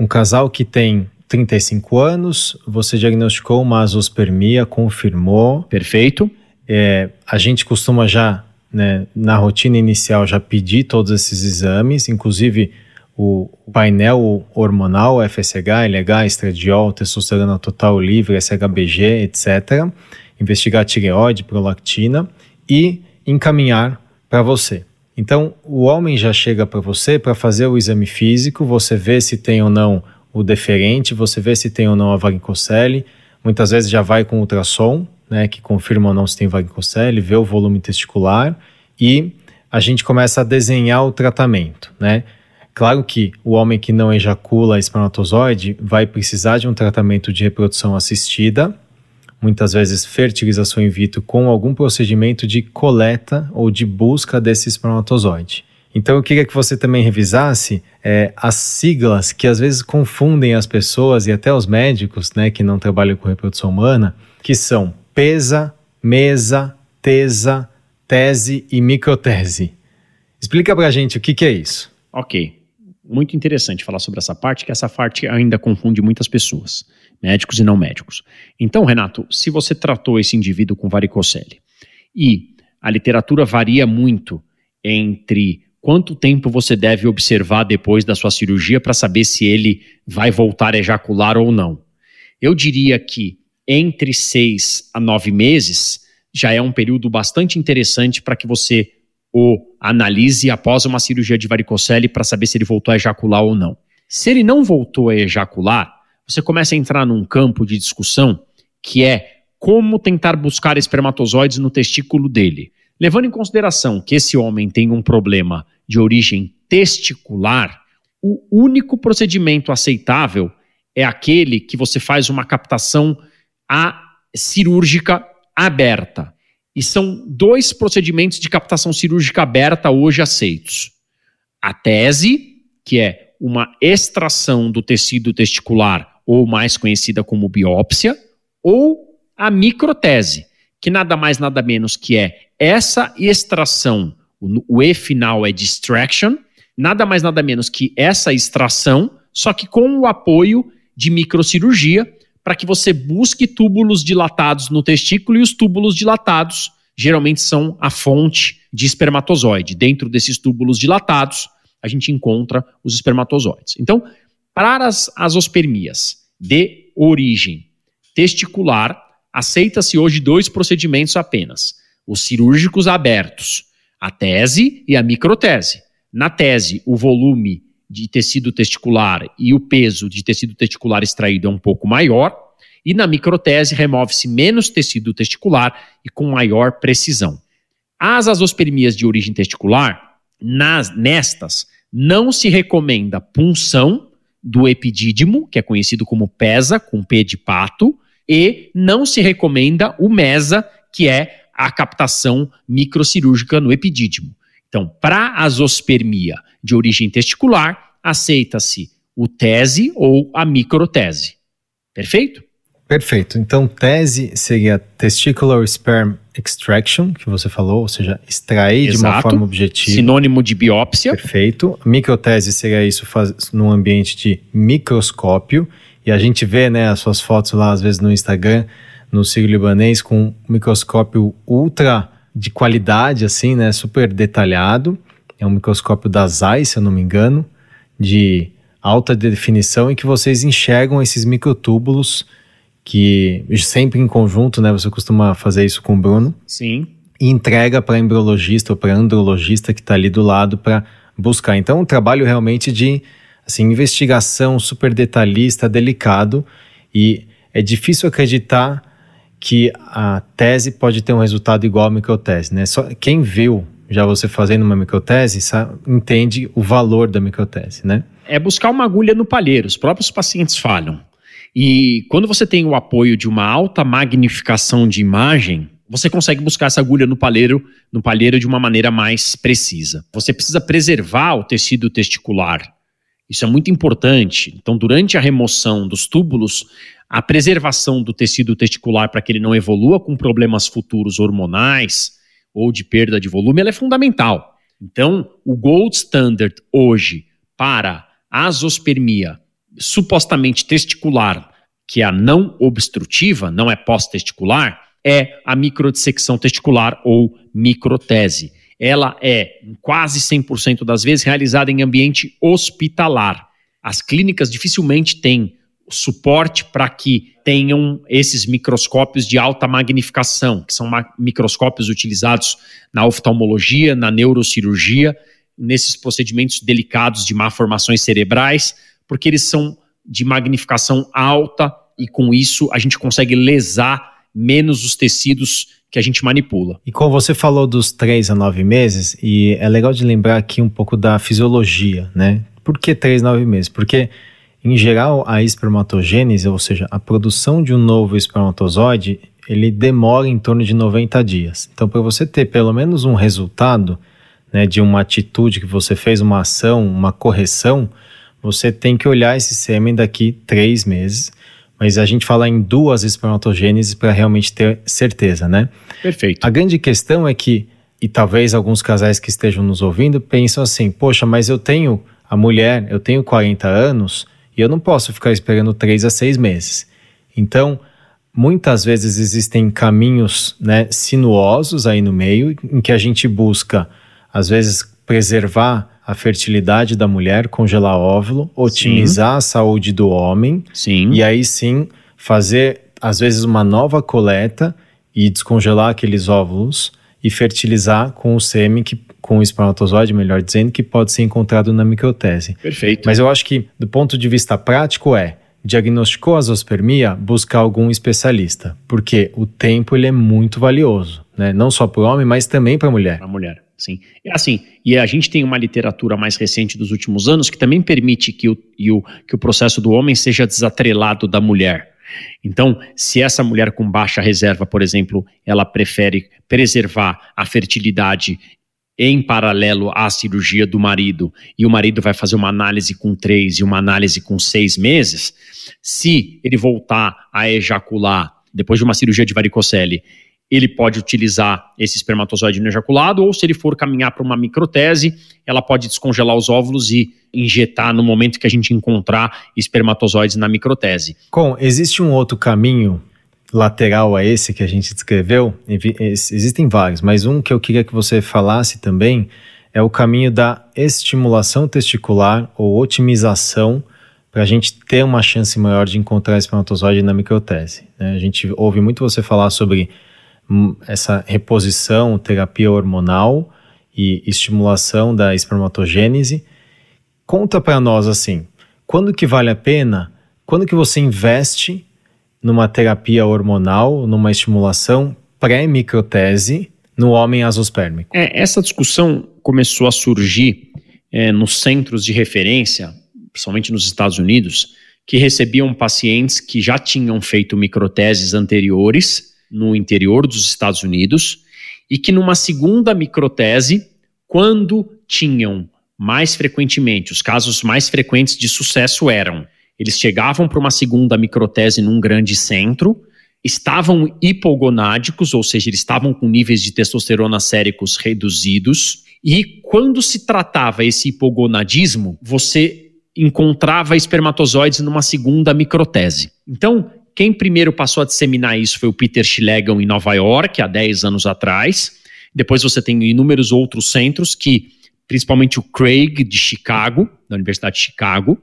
Um casal que tem 35 anos, você diagnosticou uma azospermia, confirmou. Perfeito. É, a gente costuma já, né, na rotina inicial, já pedir todos esses exames, inclusive o painel hormonal, FSH, LH, estradiol, testosterona total livre, SHBG, etc. Investigar tireoide, prolactina e encaminhar para você. Então, o homem já chega para você para fazer o exame físico, você vê se tem ou não o deferente, você vê se tem ou não a varicocele. Muitas vezes já vai com ultrassom, né, que confirma ou não se tem varicocele, vê o volume testicular e a gente começa a desenhar o tratamento, né? Claro que o homem que não ejacula espermatozoide vai precisar de um tratamento de reprodução assistida, muitas vezes fertilização in vitro com algum procedimento de coleta ou de busca desse espermatozoide. Então eu queria que você também revisasse é, as siglas que às vezes confundem as pessoas e até os médicos, né, que não trabalham com reprodução humana, que são PESA, MESA, TESA, tese e microtese. Explica pra gente o que, que é isso. Ok. Muito interessante falar sobre essa parte, que essa parte ainda confunde muitas pessoas, médicos e não médicos. Então, Renato, se você tratou esse indivíduo com varicocele e a literatura varia muito entre quanto tempo você deve observar depois da sua cirurgia para saber se ele vai voltar a ejacular ou não. Eu diria que entre seis a nove meses já é um período bastante interessante para que você o analise após uma cirurgia de varicocele para saber se ele voltou a ejacular ou não. Se ele não voltou a ejacular, você começa a entrar num campo de discussão que é como tentar buscar espermatozoides no testículo dele. Levando em consideração que esse homem tem um problema de origem testicular, o único procedimento aceitável é aquele que você faz uma captação cirúrgica aberta. E são dois procedimentos de captação cirúrgica aberta hoje aceitos. A tese, que é uma extração do tecido testicular, ou mais conhecida como biópsia, ou a microtese, que nada mais nada menos que é essa extração, o E final é distraction, nada mais nada menos que essa extração, só que com o apoio de microcirurgia, para que você busque túbulos dilatados no testículo e os túbulos dilatados geralmente são a fonte de espermatozoide. Dentro desses túbulos dilatados, a gente encontra os espermatozoides. Então, para as azospermias de origem testicular, aceita-se hoje dois procedimentos apenas: os cirúrgicos abertos, a tese e a microtese. Na tese, o volume de tecido testicular e o peso de tecido testicular extraído é um pouco maior, e na microtese remove-se menos tecido testicular e com maior precisão. As azospermias de origem testicular, Nas, nestas, não se recomenda punção do epidídimo, que é conhecido como PESA, com P de pato, e não se recomenda o MESA, que é a captação microcirúrgica no epidídimo. Então, para azospermia de origem testicular, aceita-se o tese ou a microtese. Perfeito? Perfeito. Então, tese seria testicular sperm extraction, que você falou, ou seja, extrair Exato. de uma forma objetiva. Sinônimo de biópsia. Perfeito. Microtese seria isso faz, num ambiente de microscópio. E a gente vê, né, as suas fotos lá, às vezes no Instagram, no Sírio Libanês, com um microscópio ultra de qualidade, assim, né, super detalhado. É um microscópio da Zeiss, se eu não me engano, de alta definição, em que vocês enxergam esses microtúbulos que sempre em conjunto, né? Você costuma fazer isso com o Bruno. Sim. E entrega para embriologista ou para andrologista que está ali do lado para buscar. Então, um trabalho realmente de assim, investigação super detalhista, delicado e é difícil acreditar que a tese pode ter um resultado igual à microtese, né? Só quem viu já você fazendo uma microtese sabe, entende o valor da microtese, né? É buscar uma agulha no palheiro. Os próprios pacientes falham. E quando você tem o apoio de uma alta magnificação de imagem, você consegue buscar essa agulha no palheiro, no palheiro de uma maneira mais precisa. Você precisa preservar o tecido testicular. Isso é muito importante. Então, durante a remoção dos túbulos, a preservação do tecido testicular para que ele não evolua com problemas futuros hormonais ou de perda de volume, ela é fundamental. Então, o gold standard hoje para azospermia supostamente testicular, que é a não obstrutiva, não é pós-testicular, é a microdissecção testicular ou microtese. Ela é, quase 100% das vezes, realizada em ambiente hospitalar. As clínicas dificilmente têm suporte para que tenham esses microscópios de alta magnificação, que são microscópios utilizados na oftalmologia, na neurocirurgia, nesses procedimentos delicados de malformações cerebrais, porque eles são de magnificação alta e com isso a gente consegue lesar menos os tecidos que a gente manipula. E como você falou dos 3 a 9 meses, e é legal de lembrar aqui um pouco da fisiologia, né? Por que 3 a 9 meses? Porque, em geral, a espermatogênese, ou seja, a produção de um novo espermatozoide, ele demora em torno de 90 dias. Então, para você ter pelo menos um resultado né, de uma atitude que você fez, uma ação, uma correção, você tem que olhar esse sêmen daqui três meses. Mas a gente fala em duas espermatogêneses para realmente ter certeza, né? Perfeito. A grande questão é que, e talvez alguns casais que estejam nos ouvindo pensam assim: poxa, mas eu tenho a mulher, eu tenho 40 anos e eu não posso ficar esperando três a seis meses. Então, muitas vezes existem caminhos né, sinuosos aí no meio em que a gente busca, às vezes, preservar a fertilidade da mulher, congelar óvulo, otimizar sim. a saúde do homem. Sim. E aí sim fazer, às vezes, uma nova coleta e descongelar aqueles óvulos e fertilizar com o sêmen, que, com o espermatozoide, melhor dizendo, que pode ser encontrado na microtese. Perfeito. Mas eu acho que, do ponto de vista prático, é diagnosticou a zoospermia, buscar algum especialista, porque o tempo ele é muito valioso, né? Não só para o homem, mas também para a mulher. Para a mulher. Sim. É assim, e a gente tem uma literatura mais recente dos últimos anos que também permite que o, o, que o processo do homem seja desatrelado da mulher. Então, se essa mulher com baixa reserva, por exemplo, ela prefere preservar a fertilidade em paralelo à cirurgia do marido, e o marido vai fazer uma análise com três e uma análise com seis meses, se ele voltar a ejacular depois de uma cirurgia de varicocele ele pode utilizar esse espermatozoide no ejaculado, ou se ele for caminhar para uma microtese, ela pode descongelar os óvulos e injetar no momento que a gente encontrar espermatozoides na microtese. Com, existe um outro caminho lateral a esse que a gente descreveu? Existem vários, mas um que eu queria que você falasse também é o caminho da estimulação testicular ou otimização para a gente ter uma chance maior de encontrar espermatozoide na microtese. Né? A gente ouve muito você falar sobre essa reposição, terapia hormonal e estimulação da espermatogênese. Conta para nós assim, quando que vale a pena? Quando que você investe numa terapia hormonal, numa estimulação pré-microtese, no homem azospérmico? É, essa discussão começou a surgir é, nos centros de referência, principalmente nos Estados Unidos, que recebiam pacientes que já tinham feito microteses anteriores no interior dos Estados Unidos e que numa segunda microtese, quando tinham mais frequentemente, os casos mais frequentes de sucesso eram, eles chegavam para uma segunda microtese num grande centro, estavam hipogonádicos, ou seja, eles estavam com níveis de testosterona séricos reduzidos, e quando se tratava esse hipogonadismo, você encontrava espermatozoides numa segunda microtese. Então, quem primeiro passou a disseminar isso foi o Peter Schlegel em Nova York, há 10 anos atrás. Depois você tem inúmeros outros centros que, principalmente o Craig de Chicago, da Universidade de Chicago,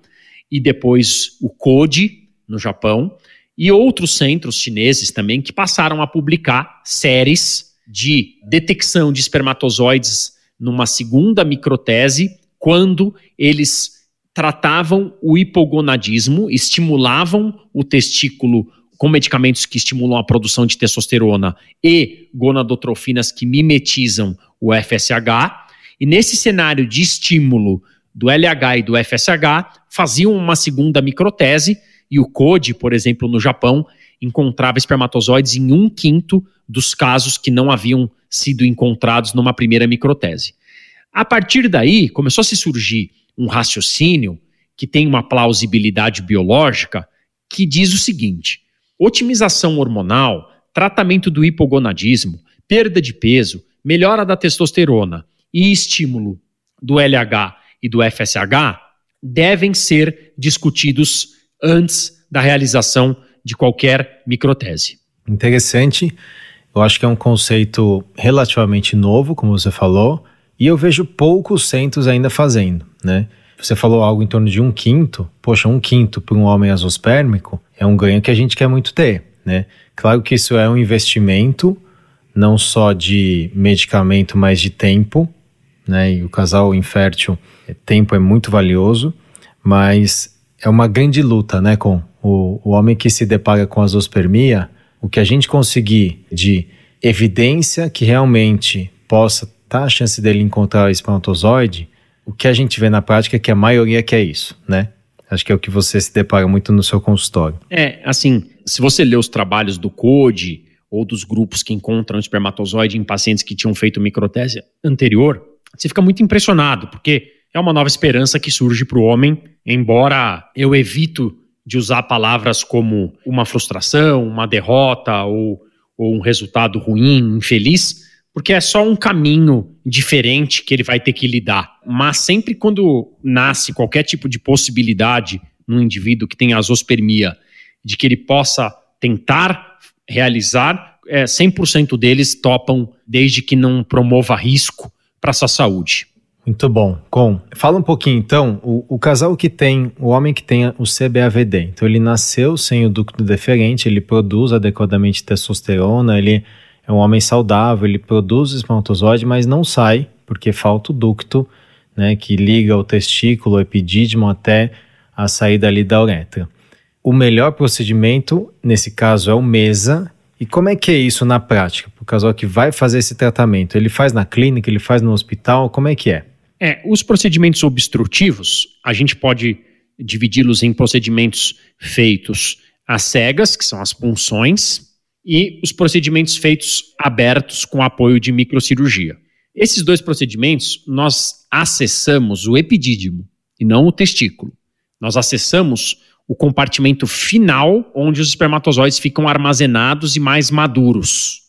e depois o Code no Japão, e outros centros chineses também que passaram a publicar séries de detecção de espermatozoides numa segunda microtese quando eles tratavam o hipogonadismo, estimulavam o testículo com medicamentos que estimulam a produção de testosterona e gonadotrofinas que mimetizam o FSH. E nesse cenário de estímulo do LH e do FSH, faziam uma segunda microtese e o CODE, por exemplo, no Japão, encontrava espermatozoides em um quinto dos casos que não haviam sido encontrados numa primeira microtese. A partir daí, começou a se surgir um raciocínio que tem uma plausibilidade biológica que diz o seguinte: otimização hormonal, tratamento do hipogonadismo, perda de peso, melhora da testosterona e estímulo do LH e do FSH devem ser discutidos antes da realização de qualquer microtese. Interessante. Eu acho que é um conceito relativamente novo, como você falou, e eu vejo poucos centros ainda fazendo, né? Você falou algo em torno de um quinto. Poxa, um quinto para um homem azospérmico é um ganho que a gente quer muito ter, né? Claro que isso é um investimento, não só de medicamento, mas de tempo, né? E o casal infértil, tempo é muito valioso, mas é uma grande luta, né, com o, o homem que se depara com a zoospermia, o que a gente conseguir de evidência que realmente possa estar tá a chance dele encontrar o espermatozoide, o que a gente vê na prática é que a maioria quer isso, né? Acho que é o que você se depara muito no seu consultório. É, assim, se você lê os trabalhos do CODE ou dos grupos que encontram espermatozoide em pacientes que tinham feito microtese anterior, você fica muito impressionado, porque é uma nova esperança que surge para o homem, embora eu evito de usar palavras como uma frustração, uma derrota ou, ou um resultado ruim, infeliz, porque é só um caminho diferente que ele vai ter que lidar. Mas sempre quando nasce qualquer tipo de possibilidade no indivíduo que tem azospermia, de que ele possa tentar realizar, é, 100% deles topam desde que não promova risco para sua saúde. Muito bom. Com, fala um pouquinho então, o, o, casal que tem, o homem que tem o CBAVD, então ele nasceu sem o ducto deferente, ele produz adequadamente testosterona, ele é um homem saudável, ele produz espermatozoide, mas não sai, porque falta o ducto, né, que liga o testículo, o epidídimo até a saída ali da uretra. O melhor procedimento, nesse caso, é o MESA. E como é que é isso na prática? Para o casal que vai fazer esse tratamento, ele faz na clínica, ele faz no hospital, como é que é? É, os procedimentos obstrutivos, a gente pode dividi-los em procedimentos feitos às cegas, que são as punções, e os procedimentos feitos abertos com apoio de microcirurgia. Esses dois procedimentos, nós acessamos o epidídimo e não o testículo. Nós acessamos o compartimento final onde os espermatozoides ficam armazenados e mais maduros.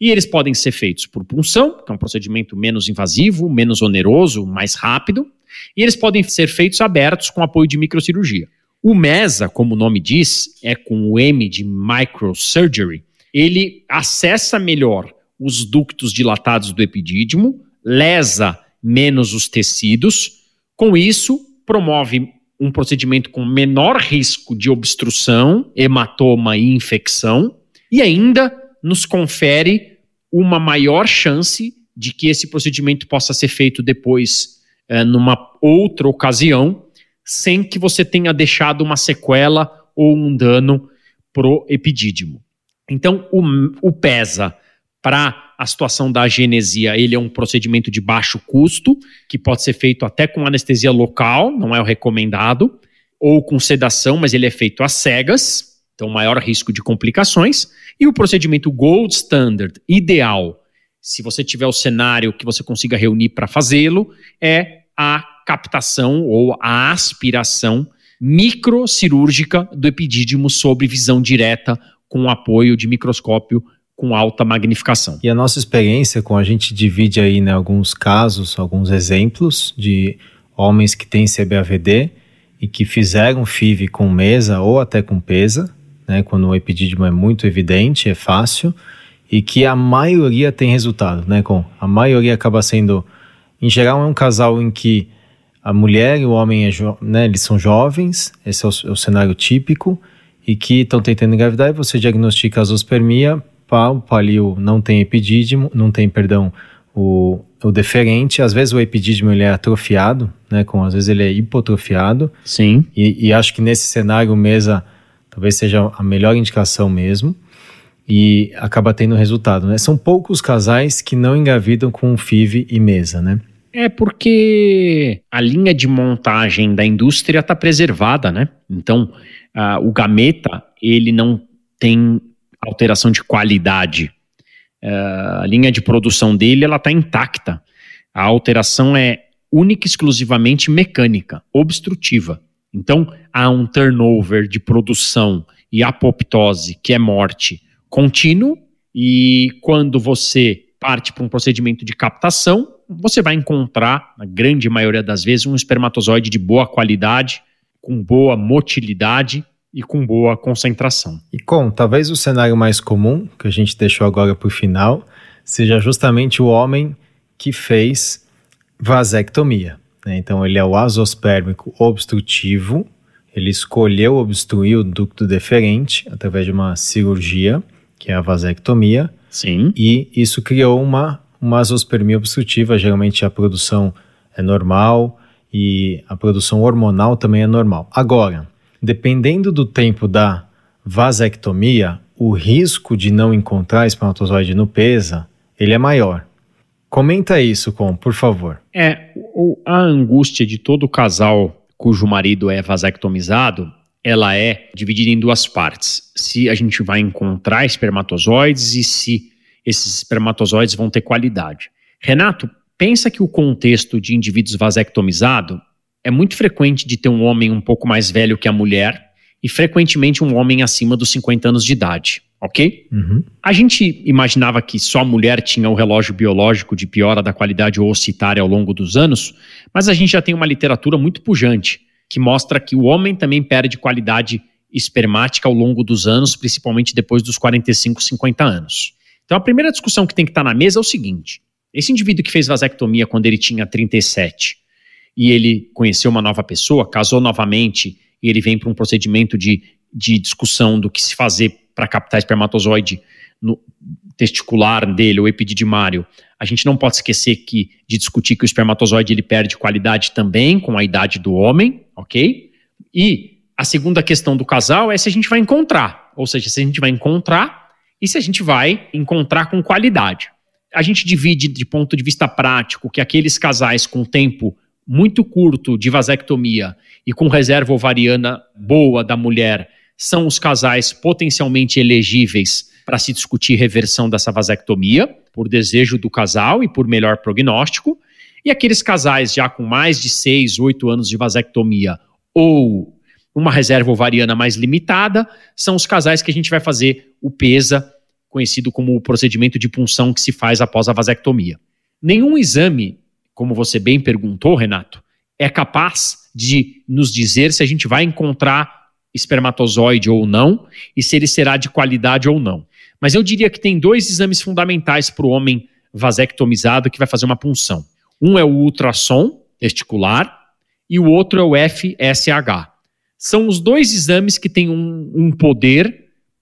E eles podem ser feitos por punção, que é um procedimento menos invasivo, menos oneroso, mais rápido, e eles podem ser feitos abertos com apoio de microcirurgia. O MESA, como o nome diz, é com o M de microsurgery, ele acessa melhor os ductos dilatados do epidídimo, lesa menos os tecidos, com isso promove um procedimento com menor risco de obstrução, hematoma e infecção, e ainda nos confere uma maior chance de que esse procedimento possa ser feito depois é, numa outra ocasião, sem que você tenha deixado uma sequela ou um dano pro epidídimo. Então, o, o PESA Para a situação da genesia, ele é um procedimento de baixo custo, que pode ser feito até com anestesia local, não é o recomendado, ou com sedação, mas ele é feito às cegas, então maior risco de complicações. E o procedimento gold standard, ideal, se você tiver o cenário que você consiga reunir para fazê-lo, é a captação ou a aspiração microcirúrgica do epidídimo sob visão direta com apoio de microscópio com alta magnificação. E a nossa experiência com a gente divide aí né, alguns casos, alguns exemplos de homens que têm CBAVD e que fizeram FIV com mesa ou até com pesa, né, quando o epidídimo é muito evidente, é fácil, e que a maioria tem resultado, né, com a maioria acaba sendo, em geral é um casal em que a mulher e o homem é né, eles são jovens, esse é o, é o cenário típico, e que estão tentando engravidar e você diagnostica a zoospermia, pá, o palio não tem epidídimo, não tem, perdão, o, o deferente, às vezes o epidídimo ele é atrofiado, né, com, às vezes ele é hipotrofiado. Sim. E, e acho que nesse cenário mesa talvez seja a melhor indicação mesmo e acaba tendo resultado, né? São poucos casais que não engravidam com FIV e mesa, né? É porque a linha de montagem da indústria está preservada, né? Então, uh, o gameta ele não tem alteração de qualidade. Uh, a linha de produção dele ela está intacta. A alteração é única e exclusivamente mecânica, obstrutiva. Então, há um turnover de produção e apoptose, que é morte, contínuo, e quando você parte para um procedimento de captação, você vai encontrar, na grande maioria das vezes, um espermatozoide de boa qualidade, com boa motilidade e com boa concentração. E com, talvez o cenário mais comum, que a gente deixou agora para o final, seja justamente o homem que fez vasectomia. Né? Então, ele é o azospérmico obstrutivo, ele escolheu obstruir o ducto deferente através de uma cirurgia, que é a vasectomia. Sim. E isso criou uma uma azospermia obstrutiva, geralmente a produção é normal e a produção hormonal também é normal. Agora, dependendo do tempo da vasectomia, o risco de não encontrar espermatozoide no pesa, ele é maior. Comenta isso, com, por favor. É, a angústia de todo casal cujo marido é vasectomizado, ela é dividida em duas partes. Se a gente vai encontrar espermatozoides e se esses espermatozoides vão ter qualidade. Renato, pensa que o contexto de indivíduos vasectomizados é muito frequente de ter um homem um pouco mais velho que a mulher e frequentemente um homem acima dos 50 anos de idade, ok? Uhum. A gente imaginava que só a mulher tinha o relógio biológico de piora da qualidade oocitária ao longo dos anos, mas a gente já tem uma literatura muito pujante que mostra que o homem também perde qualidade espermática ao longo dos anos, principalmente depois dos 45, 50 anos. Então a primeira discussão que tem que estar na mesa é o seguinte: esse indivíduo que fez vasectomia quando ele tinha 37 e ele conheceu uma nova pessoa, casou novamente e ele vem para um procedimento de, de discussão do que se fazer para captar espermatozoide no testicular dele, ou epididimário, a gente não pode esquecer que de discutir que o espermatozoide ele perde qualidade também com a idade do homem, ok? E a segunda questão do casal é se a gente vai encontrar, ou seja, se a gente vai encontrar e se a gente vai encontrar com qualidade. A gente divide de ponto de vista prático que aqueles casais com tempo muito curto de vasectomia e com reserva ovariana boa da mulher são os casais potencialmente elegíveis para se discutir reversão dessa vasectomia, por desejo do casal e por melhor prognóstico. E aqueles casais já com mais de 6, 8 anos de vasectomia ou uma reserva ovariana mais limitada são os casais que a gente vai fazer o PESA, conhecido como o procedimento de punção que se faz após a vasectomia. Nenhum exame, como você bem perguntou, Renato, é capaz de nos dizer se a gente vai encontrar espermatozoide ou não e se ele será de qualidade ou não. Mas eu diria que tem dois exames fundamentais para o homem vasectomizado que vai fazer uma punção. Um é o ultrassom testicular e o outro é o FSH, são os dois exames que têm um, um poder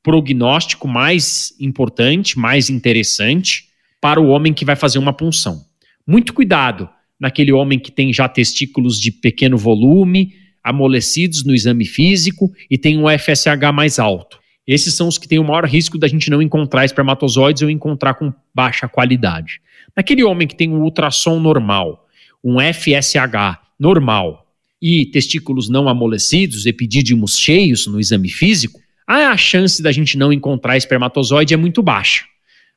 prognóstico mais importante, mais interessante para o homem que vai fazer uma punção. Muito cuidado naquele homem que tem já testículos de pequeno volume, amolecidos no exame físico e tem um FSH mais alto. Esses são os que têm o maior risco da gente não encontrar espermatozoides ou encontrar com baixa qualidade. Naquele homem que tem um ultrassom normal, um FSH normal e testículos não amolecidos, epidídimos cheios no exame físico, a chance da gente não encontrar espermatozoide é muito baixa.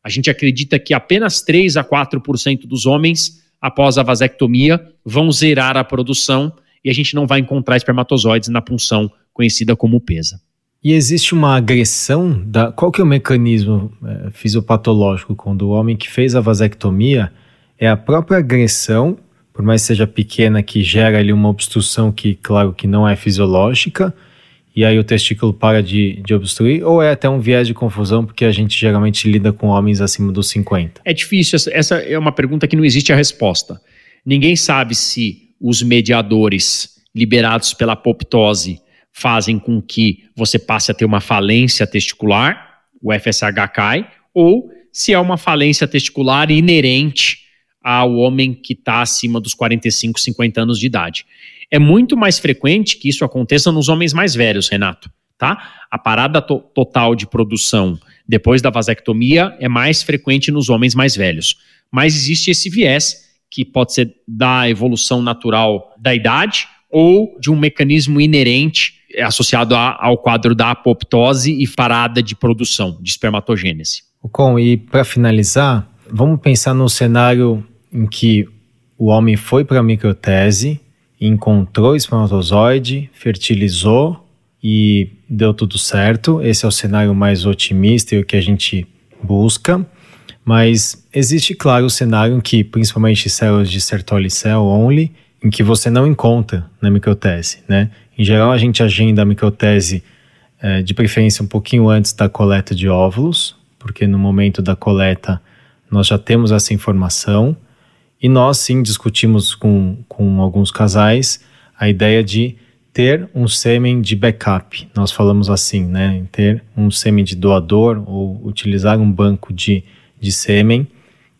A gente acredita que apenas 3 a 4% dos homens, após a vasectomia, vão zerar a produção e a gente não vai encontrar espermatozoides na punção conhecida como pesa. E existe uma agressão da. Qual que é o mecanismo é, fisiopatológico quando o homem que fez a vasectomia é a própria agressão, por mais que seja pequena, que gera ali uma obstrução que, claro, que não é fisiológica, e aí o testículo para de, de obstruir, ou é até um viés de confusão, porque a gente geralmente lida com homens acima dos 50? É difícil, essa, essa é uma pergunta que não existe a resposta. Ninguém sabe se os mediadores liberados pela apoptose fazem com que você passe a ter uma falência testicular, o FSH cai, ou se é uma falência testicular inerente ao homem que está acima dos 45, 50 anos de idade. É muito mais frequente que isso aconteça nos homens mais velhos, Renato. Tá? A parada to total de produção depois da vasectomia é mais frequente nos homens mais velhos. Mas existe esse viés que pode ser da evolução natural da idade ou de um mecanismo inerente associado a, ao quadro da apoptose e parada de produção de espermatogênese. Com e para finalizar, vamos pensar no cenário em que o homem foi para a microtese, encontrou espermatozoide, fertilizou e deu tudo certo. Esse é o cenário mais otimista e o que a gente busca. Mas existe, claro, o cenário em que, principalmente células de Sertoli cell only, em que você não encontra na microtese, né? Em geral, a gente agenda a microtese é, de preferência um pouquinho antes da coleta de óvulos, porque no momento da coleta nós já temos essa informação. E nós sim discutimos com, com alguns casais a ideia de ter um sêmen de backup. Nós falamos assim, né? Ter um sêmen de doador ou utilizar um banco de, de sêmen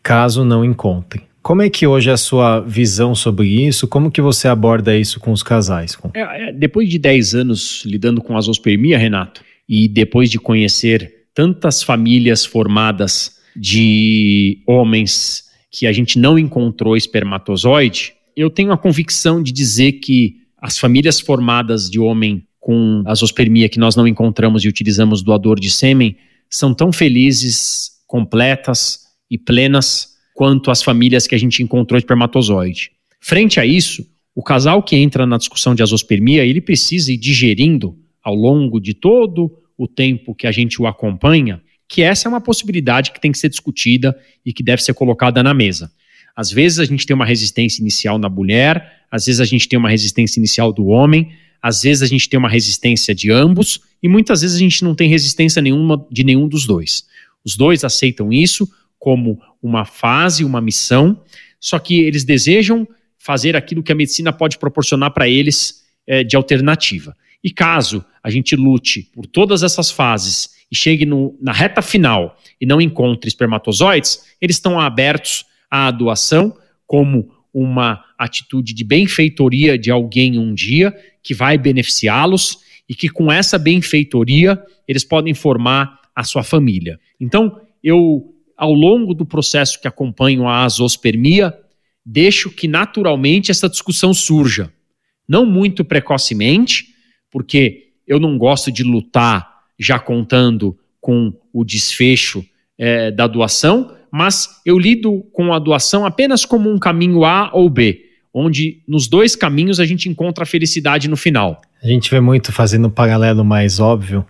caso não encontrem. Como é que hoje é a sua visão sobre isso? Como que você aborda isso com os casais? É, é, depois de 10 anos lidando com a zoospermia, Renato, e depois de conhecer tantas famílias formadas de homens que a gente não encontrou espermatozoide, eu tenho a convicção de dizer que as famílias formadas de homem com a zoospermia que nós não encontramos e utilizamos doador de sêmen são tão felizes, completas e plenas quanto as famílias que a gente encontrou espermatozoide. Frente a isso, o casal que entra na discussão de azospermia, ele precisa ir digerindo ao longo de todo o tempo que a gente o acompanha, que essa é uma possibilidade que tem que ser discutida e que deve ser colocada na mesa. Às vezes a gente tem uma resistência inicial na mulher, às vezes a gente tem uma resistência inicial do homem, às vezes a gente tem uma resistência de ambos e muitas vezes a gente não tem resistência nenhuma de nenhum dos dois. Os dois aceitam isso, como uma fase, uma missão, só que eles desejam fazer aquilo que a medicina pode proporcionar para eles é, de alternativa. E caso a gente lute por todas essas fases e chegue no, na reta final e não encontre espermatozoides, eles estão abertos à doação como uma atitude de benfeitoria de alguém um dia que vai beneficiá-los e que com essa benfeitoria eles podem formar a sua família. Então, eu ao longo do processo que acompanha a azospermia, deixo que naturalmente essa discussão surja. Não muito precocemente, porque eu não gosto de lutar já contando com o desfecho é, da doação, mas eu lido com a doação apenas como um caminho A ou B, onde nos dois caminhos a gente encontra a felicidade no final. A gente vê muito fazendo um paralelo mais óbvio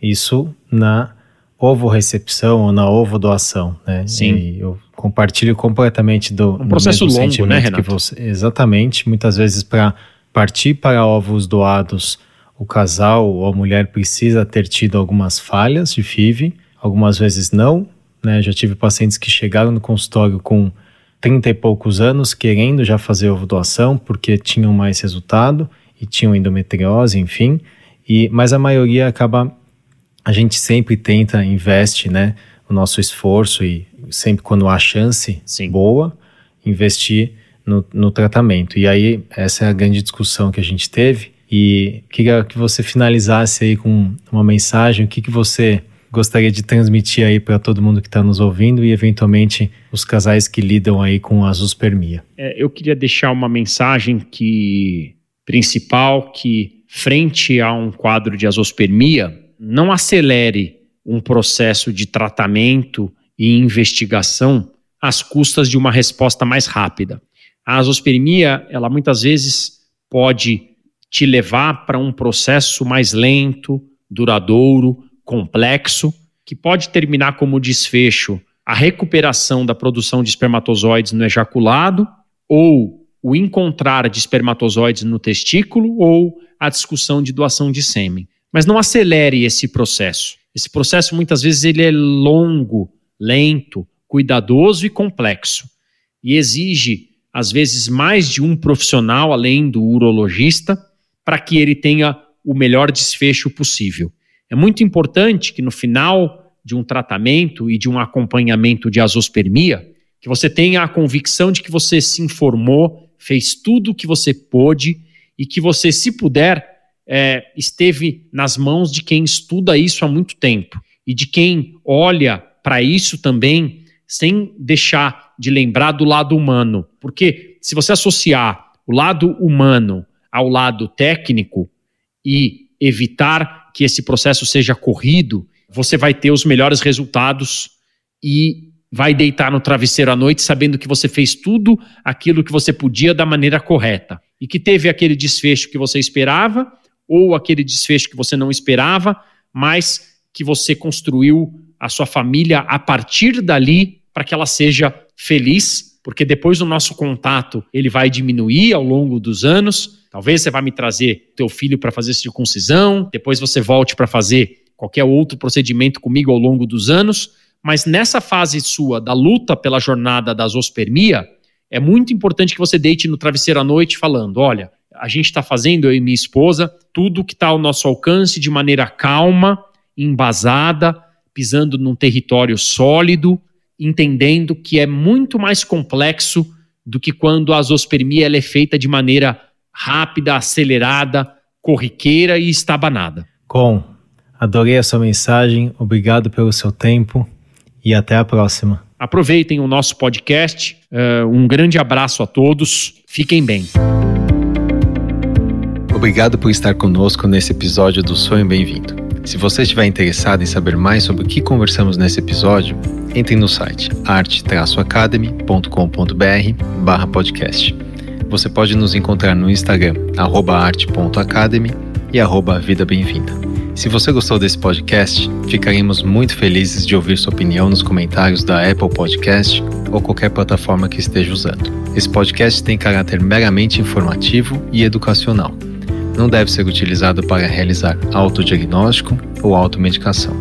isso na ovo-recepção ou na ovo-doação, né? Sim. E eu compartilho completamente do, um processo longo, né, Renato? Você, exatamente. Muitas vezes para partir para ovos doados, o casal ou a mulher precisa ter tido algumas falhas de FIV, algumas vezes não, né? Já tive pacientes que chegaram no consultório com 30 e poucos anos querendo já fazer ovo doação porque tinham mais resultado e tinham endometriose, enfim. E, mas a maioria acaba a gente sempre tenta, investe, né, o nosso esforço e sempre quando há chance Sim. boa, investir no, no tratamento. E aí, essa é a grande discussão que a gente teve. E queria que você finalizasse aí com uma mensagem, o que, que você gostaria de transmitir aí para todo mundo que está nos ouvindo e eventualmente os casais que lidam aí com a zoospermia. É, eu queria deixar uma mensagem que principal que frente a um quadro de azospermia não acelere um processo de tratamento e investigação às custas de uma resposta mais rápida. A azospermia, ela muitas vezes pode te levar para um processo mais lento, duradouro, complexo, que pode terminar como desfecho a recuperação da produção de espermatozoides no ejaculado ou o encontrar de espermatozoides no testículo ou a discussão de doação de sêmen. Mas não acelere esse processo. Esse processo muitas vezes ele é longo, lento, cuidadoso e complexo e exige às vezes mais de um profissional além do urologista para que ele tenha o melhor desfecho possível. É muito importante que no final de um tratamento e de um acompanhamento de azospermia, que você tenha a convicção de que você se informou, fez tudo o que você pôde e que você, se puder, é, esteve nas mãos de quem estuda isso há muito tempo e de quem olha para isso também sem deixar de lembrar do lado humano. Porque se você associar o lado humano ao lado técnico e evitar que esse processo seja corrido, você vai ter os melhores resultados e vai deitar no travesseiro à noite sabendo que você fez tudo aquilo que você podia da maneira correta. E que teve aquele desfecho que você esperava ou aquele desfecho que você não esperava, mas que você construiu a sua família a partir dali para que ela seja feliz, porque depois do nosso contato ele vai diminuir ao longo dos anos. Talvez você vá me trazer teu filho para fazer circuncisão, depois você volte para fazer qualquer outro procedimento comigo ao longo dos anos, mas nessa fase sua da luta pela jornada da zoospermia, é muito importante que você deite no travesseiro à noite falando: olha, a gente está fazendo, eu e minha esposa, tudo que está ao nosso alcance de maneira calma, embasada, pisando num território sólido, entendendo que é muito mais complexo do que quando a zoospermia é feita de maneira rápida, acelerada, corriqueira e estabanada. Com, adorei a sua mensagem, obrigado pelo seu tempo e até a próxima. Aproveitem o nosso podcast. Uh, um grande abraço a todos. Fiquem bem. Obrigado por estar conosco nesse episódio do Sonho Bem-vindo. Se você estiver interessado em saber mais sobre o que conversamos nesse episódio, entre no site arte-academy.com.br podcast. Você pode nos encontrar no Instagram, arte.academy e arroba Vida Bem-vinda. Se você gostou desse podcast, ficaremos muito felizes de ouvir sua opinião nos comentários da Apple Podcast ou qualquer plataforma que esteja usando. Esse podcast tem caráter meramente informativo e educacional. Não deve ser utilizado para realizar autodiagnóstico ou automedicação.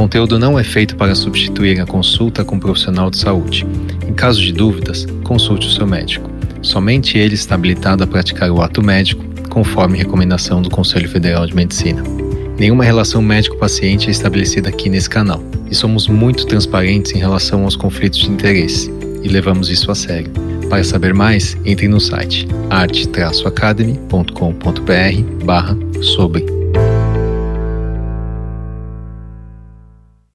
Conteúdo não é feito para substituir a consulta com um profissional de saúde. Em caso de dúvidas, consulte o seu médico. Somente ele está habilitado a praticar o ato médico, conforme recomendação do Conselho Federal de Medicina. Nenhuma relação médico-paciente é estabelecida aqui nesse canal e somos muito transparentes em relação aos conflitos de interesse e levamos isso a sério. Para saber mais, entre no site arte-academy.com.br sobre